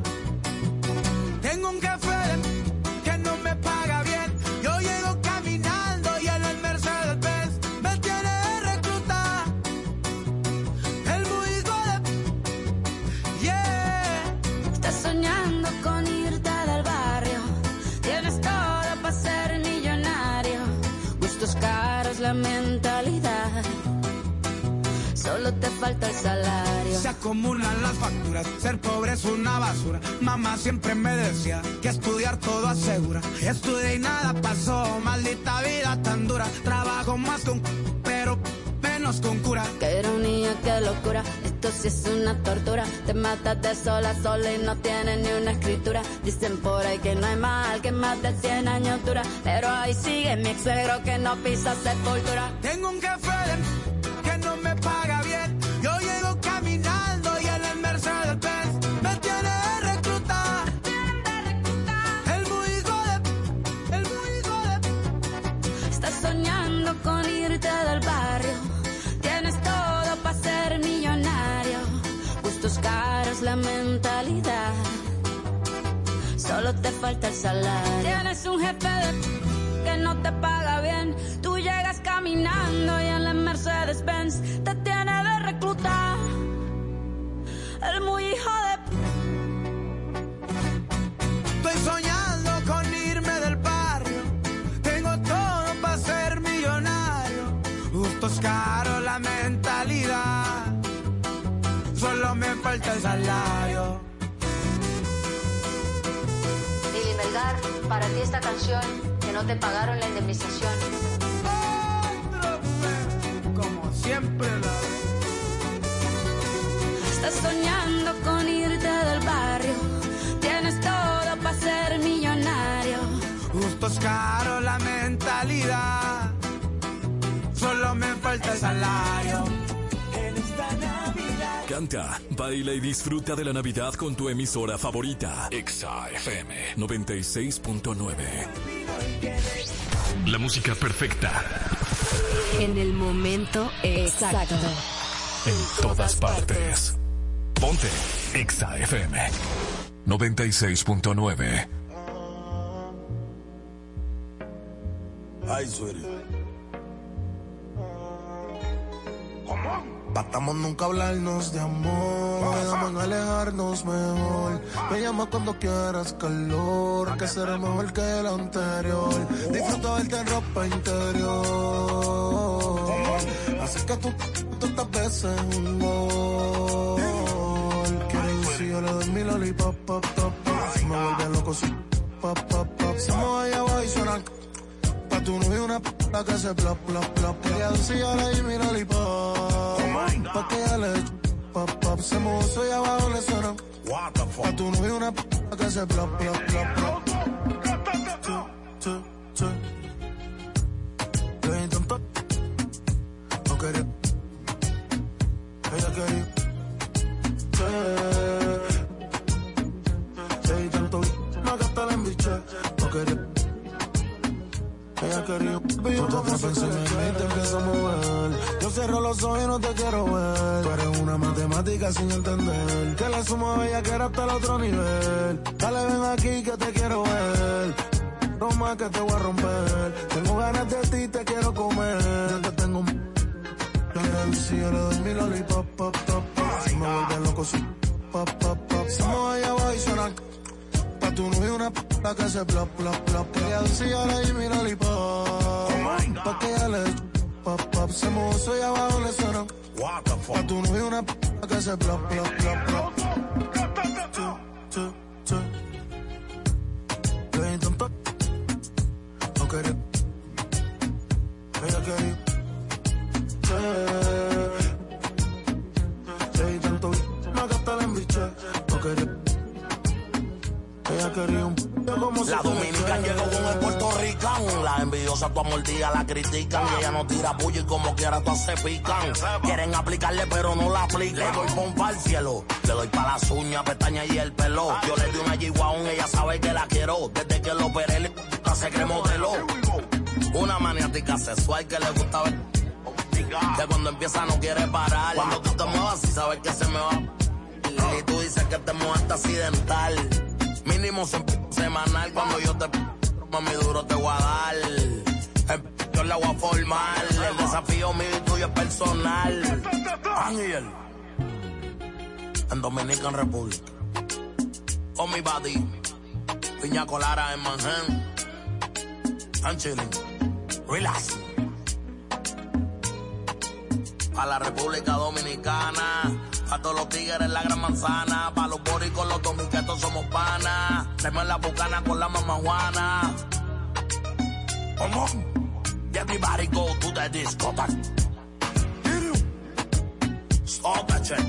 Mamá siempre me decía que estudiar todo asegura. Estudié y nada pasó, maldita vida tan dura. Trabajo más con pero menos con cura. Qué ironía, qué locura. Esto sí es una tortura. Te matas de sola sola y no tienes ni una escritura. Dicen por ahí que no hay mal que más de 100 años dura. Pero ahí sigue mi ex suegro que no pisa sepultura. Baila y disfruta de la Navidad con tu emisora favorita. Exa FM 96.9. La música perfecta En el momento exacto. en todas partes. Ponte Exa FM 96.9. Ay. Batamos nunca hablarnos de amor. Quedamos en alejarnos mejor. Me llama cuando quieras calor. Que será mejor que el anterior. Disfruto verte en ropa interior. Así que tú, tantas veces un gol. Quiero decir, yo le doy mi lollipop, pop, pop. Si me vuelve loco, sí, pop, pop, pop. Si me voy abajo y suena tu novio una p*** que se plop, plop, plop. Ella decía le di mi lollipop. Pa' que ella le pop, pop. Se mozo y abajo le suena. Pa' tu novio una p*** que sí. Yo intento. No quería. Ella quería. Atrapas en mí, te empiezo a mover. Yo cierro los ojos y no te quiero ver. Tú eres una matemática sin entender. Que la suma bella que era hasta el otro nivel. Dale ven aquí que te quiero ver. No más que te voy a romper. Tengo ganas de ti, te quiero comer. Yo te tengo. Yo le si yo le doy mi lollipop, pop, pop, pop Si me vuelve loco, sí, pop, pop, pop. Si me voy abajo y suena Pa' tu novio una p*** que se plop, plop, plop. Ella decía le di mi lollipop. Pa' que ella le pop, pop. Se mozo y abajo le suena. Pa' tu novio una p*** que se plop, plop, plop, plop. Amortilla la critican. Y ella no tira puño y como quiera todas se pican. Quieren aplicarle pero no la aplican. Le doy pompa al cielo. Le doy pa' las uñas, pestañas y el pelo. Yo le di una G-Wagon, ella sabe que la quiero. Desde que lo operé, le se cree modelo. Una maniática sexual que le gusta ver. Que cuando empieza no quiere parar. Cuando tú te muevas y sabes que se me va. Y tú dices que te mueves accidental. Mínimo se- semanal cuando yo te mami duro te voy a dar. El yo la voy a formar. El desafío mío y tuyo es personal. Ángel. En Dominican Republic. On mi body. Piña colada en Manhattan. I'm chilling. Relax. A la República Dominicana. A todos los tigres en la gran manzana. Pa' los boricos, los dominicanos somos panas. Tenemos la bucana con la mamá Juana. Everybody go to the discotheque. Stop that shit.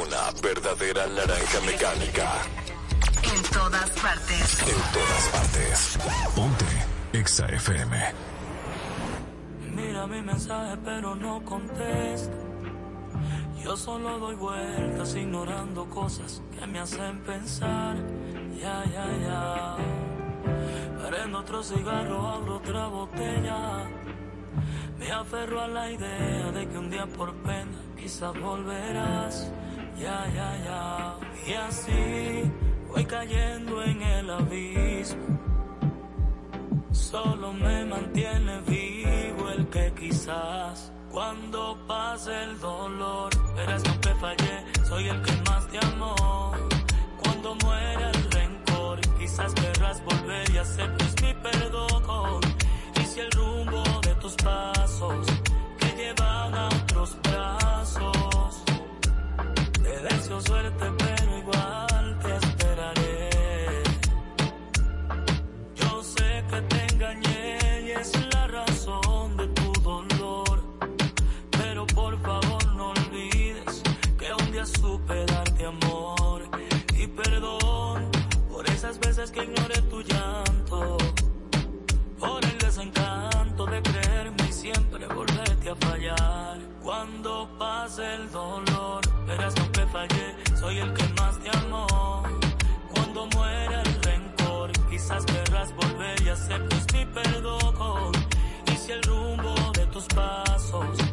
Una verdadera naranja mecánica. En todas partes. En todas partes. Ponte Exa FM. Mira mi mensaje pero no contesto. Yo solo doy vueltas ignorando cosas que me hacen pensar. Ya, ya, ya. Prendo otro cigarro, abro otra botella. Me aferro a la idea de que un día por pena quizás volverás. Ya, ya, ya. Y así voy cayendo en el abismo. Solo me mantiene vivo el que quizás cuando pase el dolor verás que aunque fallé, soy el que más te amó. Cuando muera el rencor, quizás querrás volver y aceptes mi perdón. Y si el rumbo de tus pasos que llevan a otros brazos, te deseo suerte, El dolor, verás que fallé, soy el que más te amó. Cuando muera el rencor, quizás querrás volver y aceptes mi perdón. Y si el rumbo de tus pasos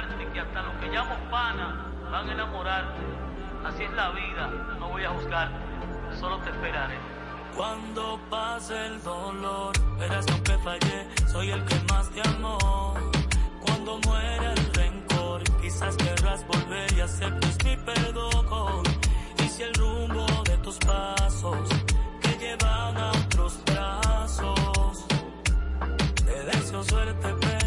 conquistarte, que hasta los que llamo pana van a enamorarte. Así es la vida, no voy a juzgarte, solo te esperaré. Cuando pase el dolor, verás que fallé, soy el que más te amó. Cuando muera el rencor, quizás querrás volver y aceptes mi perdón. Y si el rumbo de tus pasos que llevan a otros brazos, te deseo suerte, pero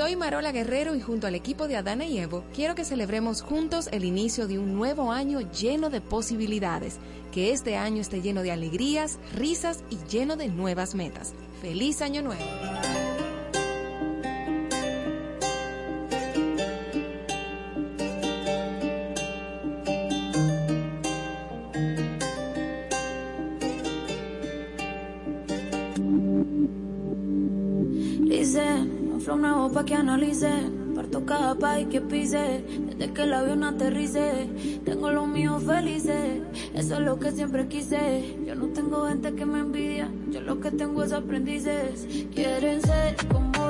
Soy Marola Guerrero y junto al equipo de Adana y Evo quiero que celebremos juntos el inicio de un nuevo año lleno de posibilidades, que este año esté lleno de alegrías, risas y lleno de nuevas metas. ¡Feliz Año Nuevo! Que analice. Parto cada país que pise. De de que el avión aterrice. Tengo los míos felices, eso es lo que siempre quise. Yo no tengo gente que me envidia, yo lo que tengo es aprendices. Quieren ser como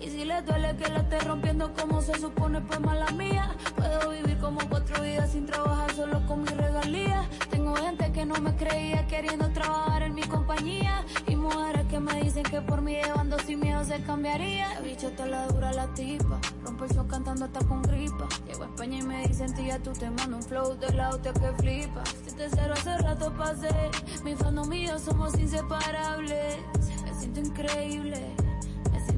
Y si les duele que la esté rompiendo como se supone, pues mala mía. Puedo vivir como cuatro vidas sin trabajar solo con mi regalía. Tengo gente que no me creía queriendo trabajar en mi compañía. Y mujeres que me dicen que por mí llevando sin miedo se cambiaría. Bicha está la dura la tipa. Rompe el show cantando hasta con gripa. Llego a España y me dicen, tía, tú te mando un flow de la hostia que flipa. Si te cero hace rato pasé. Mi fandom y yo somos inseparables. Me siento increíble.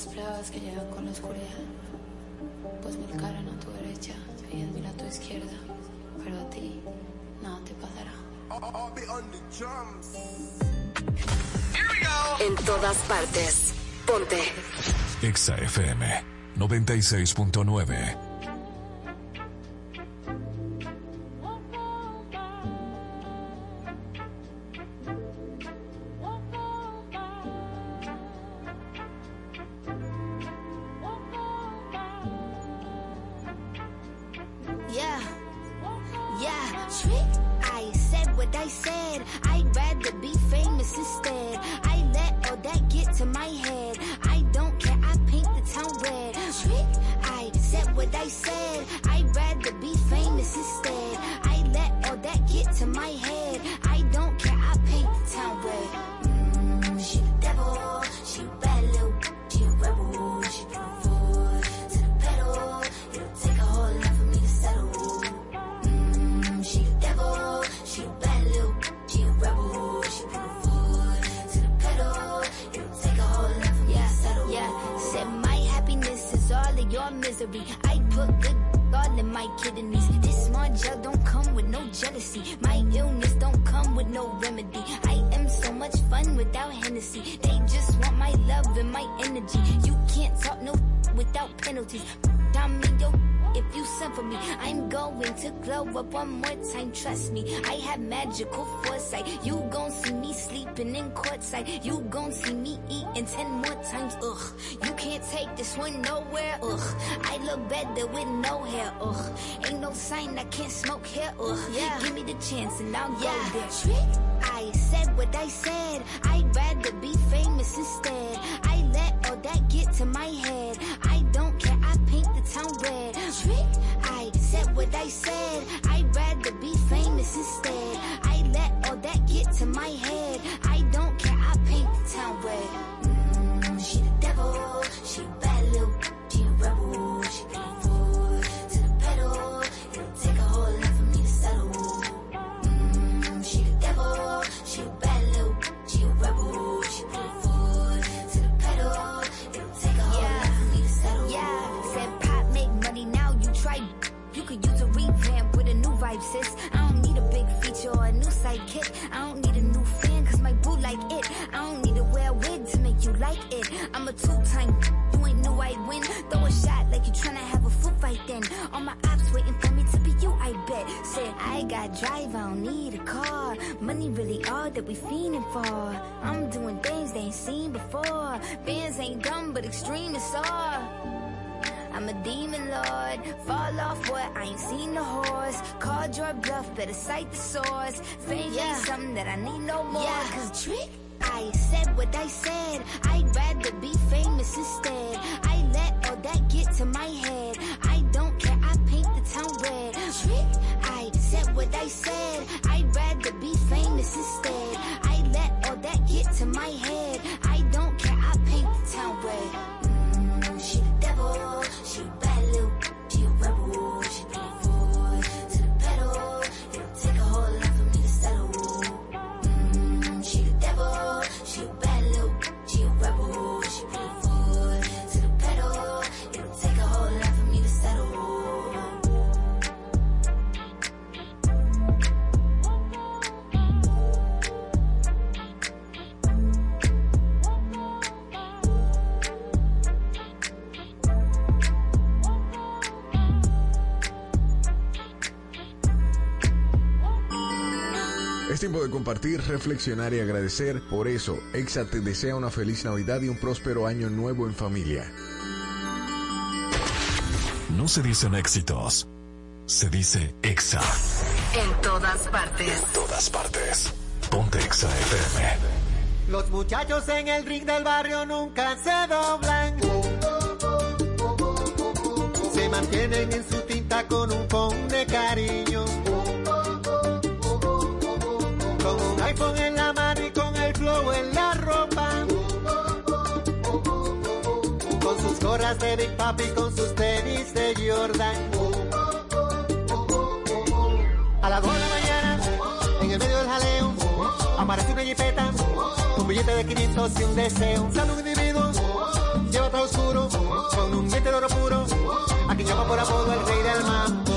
las pruebas que llegan con la oscuridad. Pues mil caras a tu derecha y mil a tu izquierda, pero a ti nada te pasará. En todas partes. Ponte. Exa FM 96.9. de compartir, reflexionar y agradecer. Por eso, Exa te desea una feliz Navidad y un próspero año nuevo en familia. No se dicen éxitos, se dice Exa. En todas partes. En todas partes. Ponte Exa FM. Los muchachos en el ring del barrio nunca se doblan. Se mantienen en su tinta con un con de cariño. iPhone en la mano y con el flow en la ropa. Con sus gorras de Big Papi, con sus tenis de Jordan. A las 2 de la mañana, en el medio del jaleo, aparece una jipeta, un billete de 500 y un deseo. Sale un individuo, lleva todo oscuro, con un diente de oro puro, a quien llama por apodo el rey del mambo.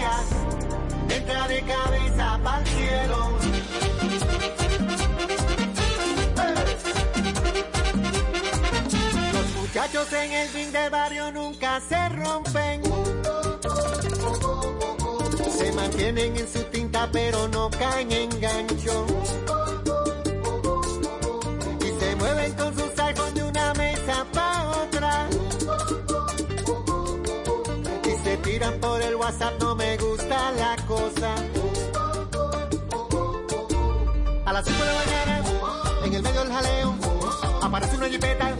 La gracia, entra de cabeza para el cielo. Los muchachos en el ring del barrio nunca se rompen. Se mantienen en su tinta pero no caen en gancho. Y se mueven con sus iPhones de una mesa pa' otra. Y se tiran por el WhatsApp, no me gusta la cosa. A las 5 de la mañana, en el medio del jaleo, aparece una jipeta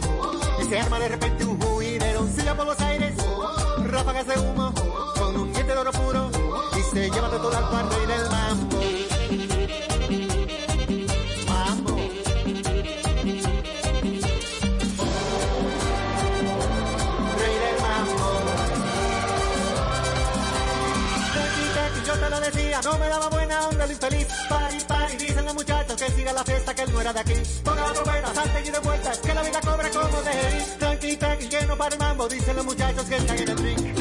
y se arma de repente un juidero. Sigue por los aires, ráfagas de humo, con un diente de oro puro y se lleva de todo al par no me daba buena onda el infeliz. Pari, pari, dicen los muchachos que siga la fiesta, que él no era de aquí. Ponga la trompeta, salte y de que la vida cobra como de ir. Tranqui, tranqui, que no para el mambo, dicen los muchachos que están en el ring.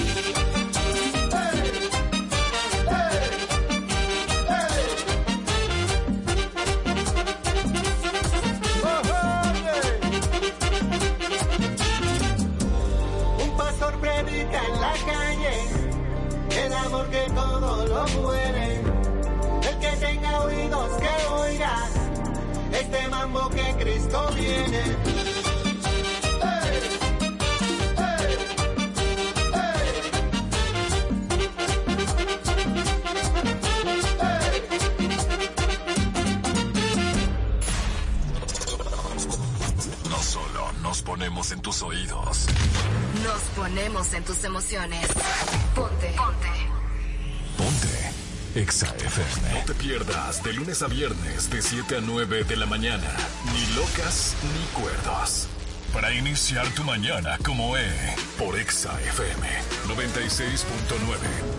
Un pastor predica en la calle el amor que todo lo muere. Tenga oídos que oiga este mambo que Cristo viene. No solo nos ponemos en tus oídos, Nos ponemos en tus emociones. Ponte. Ponte. Exa. No te pierdas de lunes a viernes de 7 a 9 de la mañana. Ni locas ni cuerdos. Para iniciar tu mañana como E. Por Exa FM 96.9.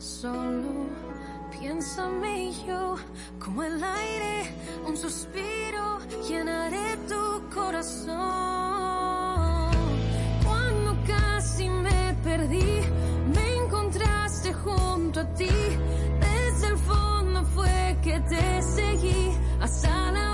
solo, piénsame y yo como el aire, un suspiro, llenaré tu corazón. Cuando casi me perdí, me encontraste junto a ti. Desde el fondo fue que te seguí hasta la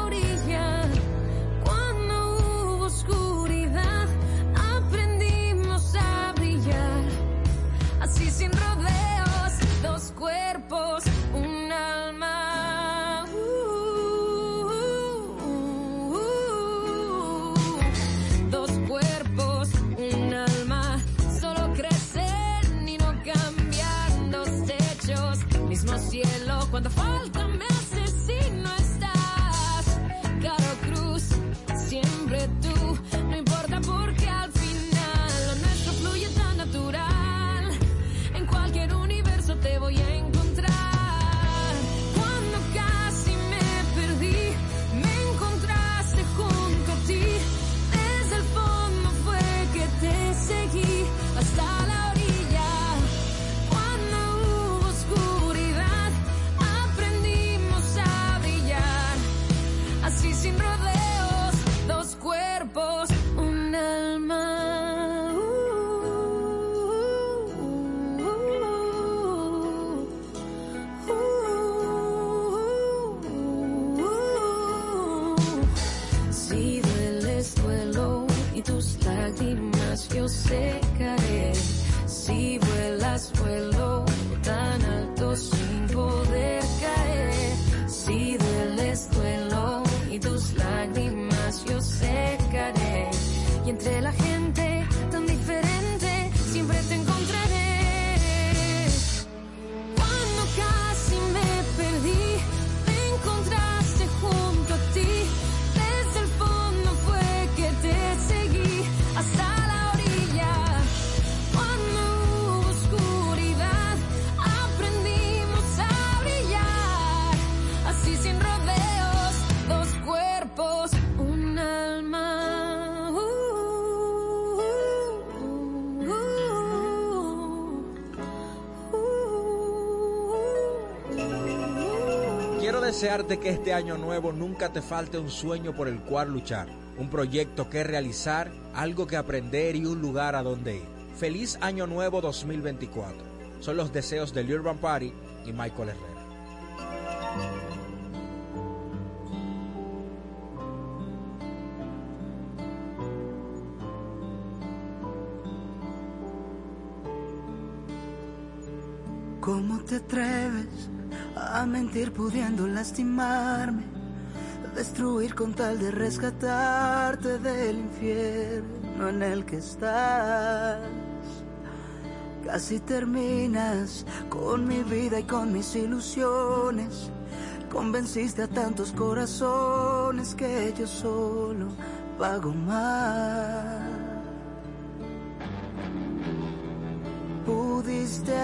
desearte que este año nuevo nunca te falte un sueño por el cual luchar, un proyecto que realizar, algo que aprender y un lugar a donde ir. Feliz año nuevo 2024. Son los deseos del Urban Party y Michael Herrera. ¿Cómo te atreves a mentir pudiendo lastimarme? Destruir con tal de rescatarte del infierno en el que estás. Casi terminas con mi vida y con mis ilusiones. Convenciste a tantos corazones que yo solo pago más. Pudiste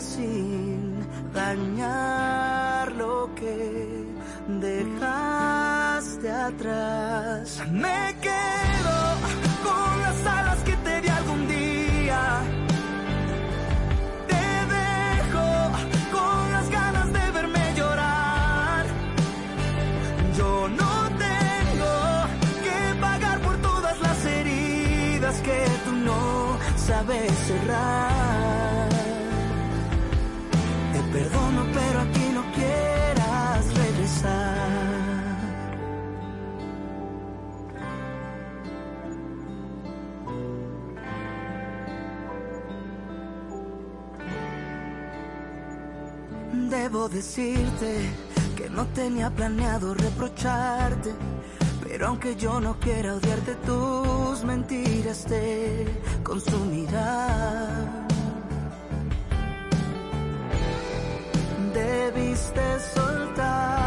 sin dañar lo que dejaste atrás. Me quedo decirte que no tenía planeado reprocharte, pero aunque yo no quiera odiarte, tus mentiras te consumirán. Debiste soltar.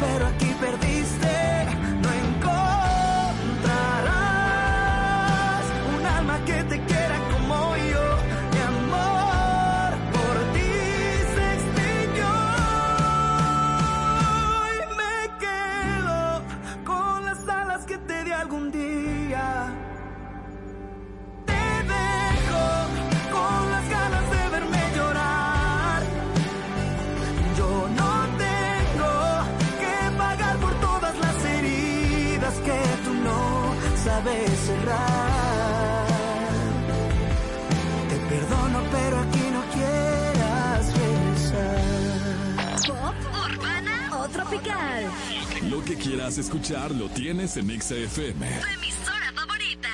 pero aquí que quieras escuchar lo tienes en XFM. Tu emisora favorita.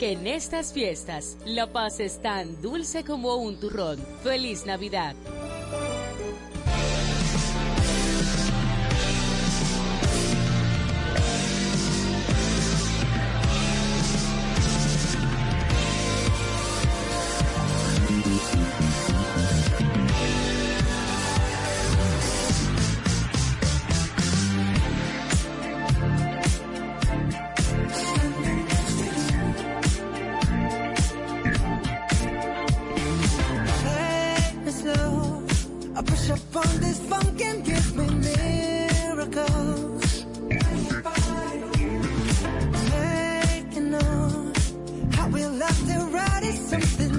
Que en estas fiestas la paz es tan dulce como un turrón. ¡Feliz Navidad! something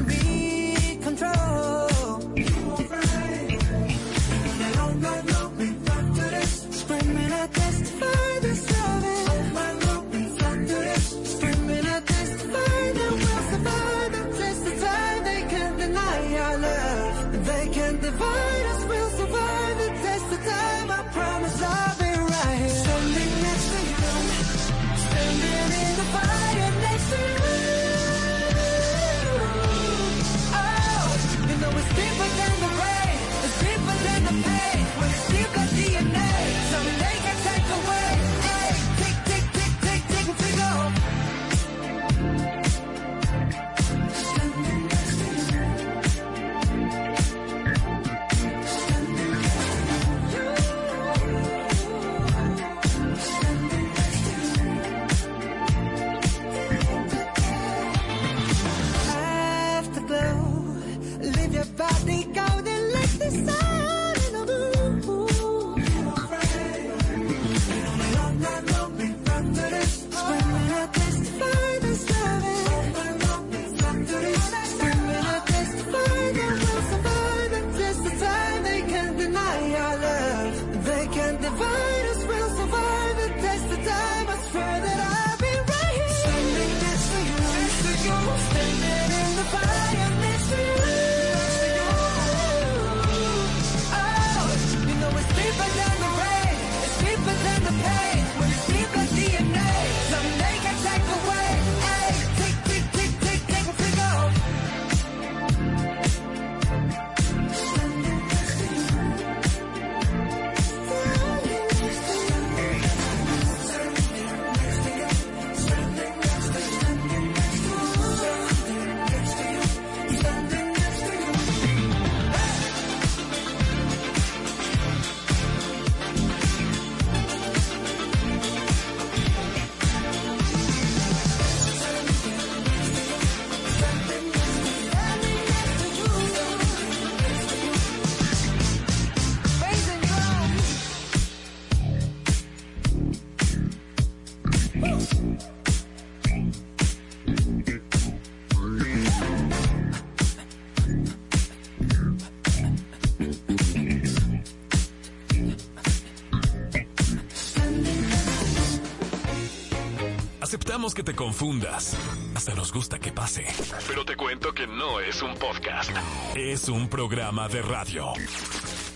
queremos que te confundas. Hasta nos gusta que pase. Pero te cuento que no es un podcast. Es un programa de radio.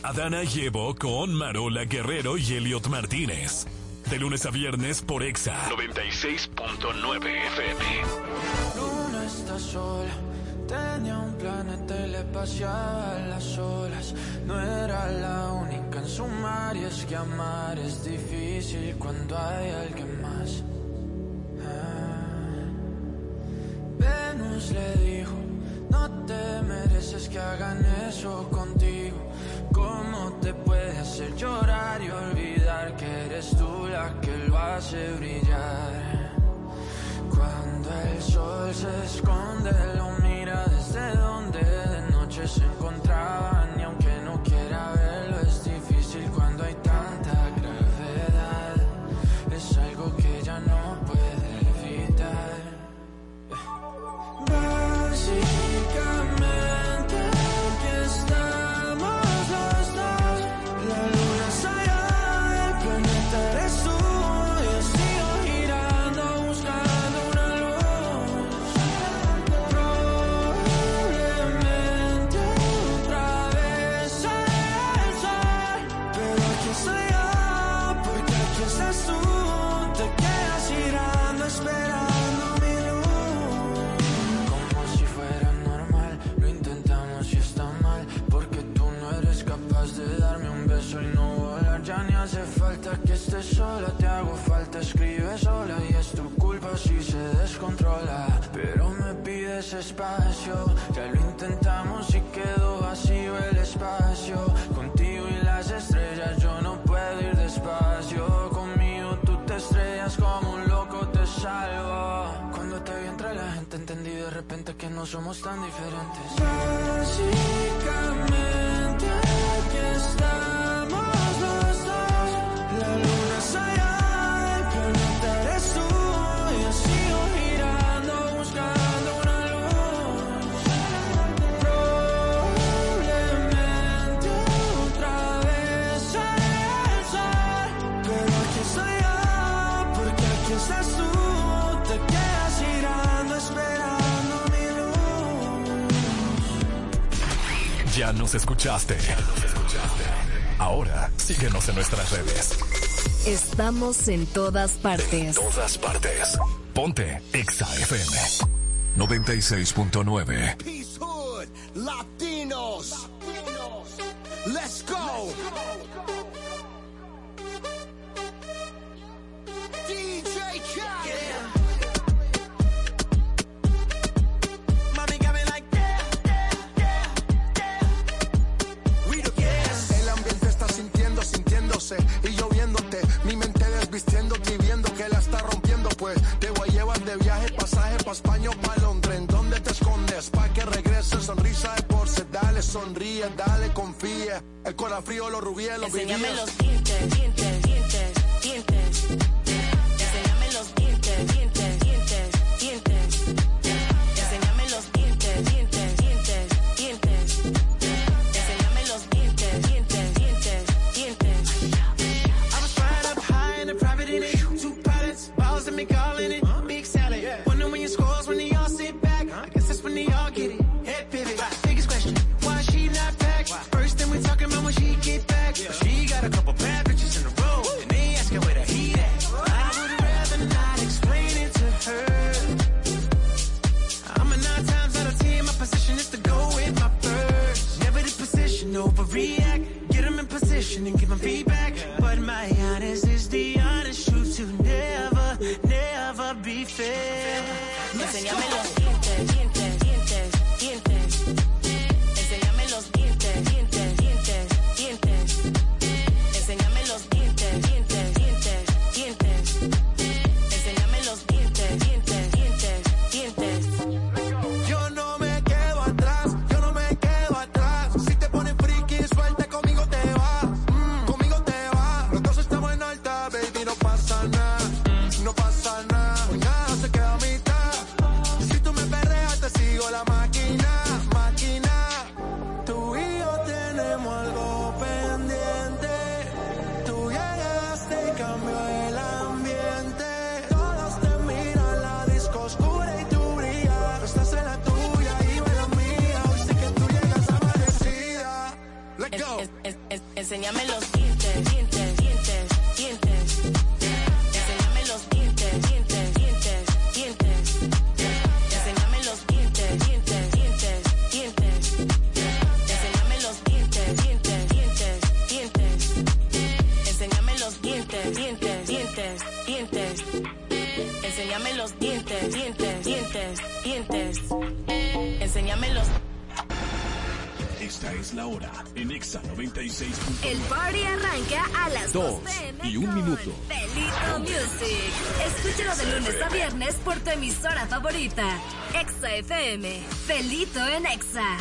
Adana Llevo con Marola Guerrero y Elliot Martínez. De lunes a viernes por Exa 96.9 FM. Luna está sola. Tenía un planeta y le paseaba las horas. No era la única en sumar y es que amar es difícil cuando hay alguien sky got Estamos en todas partes. En todas partes. Ponte Exa FM 96.9. Enséñame los dientes, dientes, dientes, dientes. Enséñame los dientes, dientes, dientes, dientes. Enséñame los dientes, dientes, dientes, dientes. Enséñame los dientes, dientes, dientes, dientes. Enséñame los dientes, dientes, dientes, dientes. Enséñame los dientes, dientes, dientes, dientes. Enséñame los esta es la hora en el party arranca a las 2, y un minuto. Pelito Music. Escúchalo de lunes a viernes por tu emisora favorita. Exa FM. Pelito en Exa.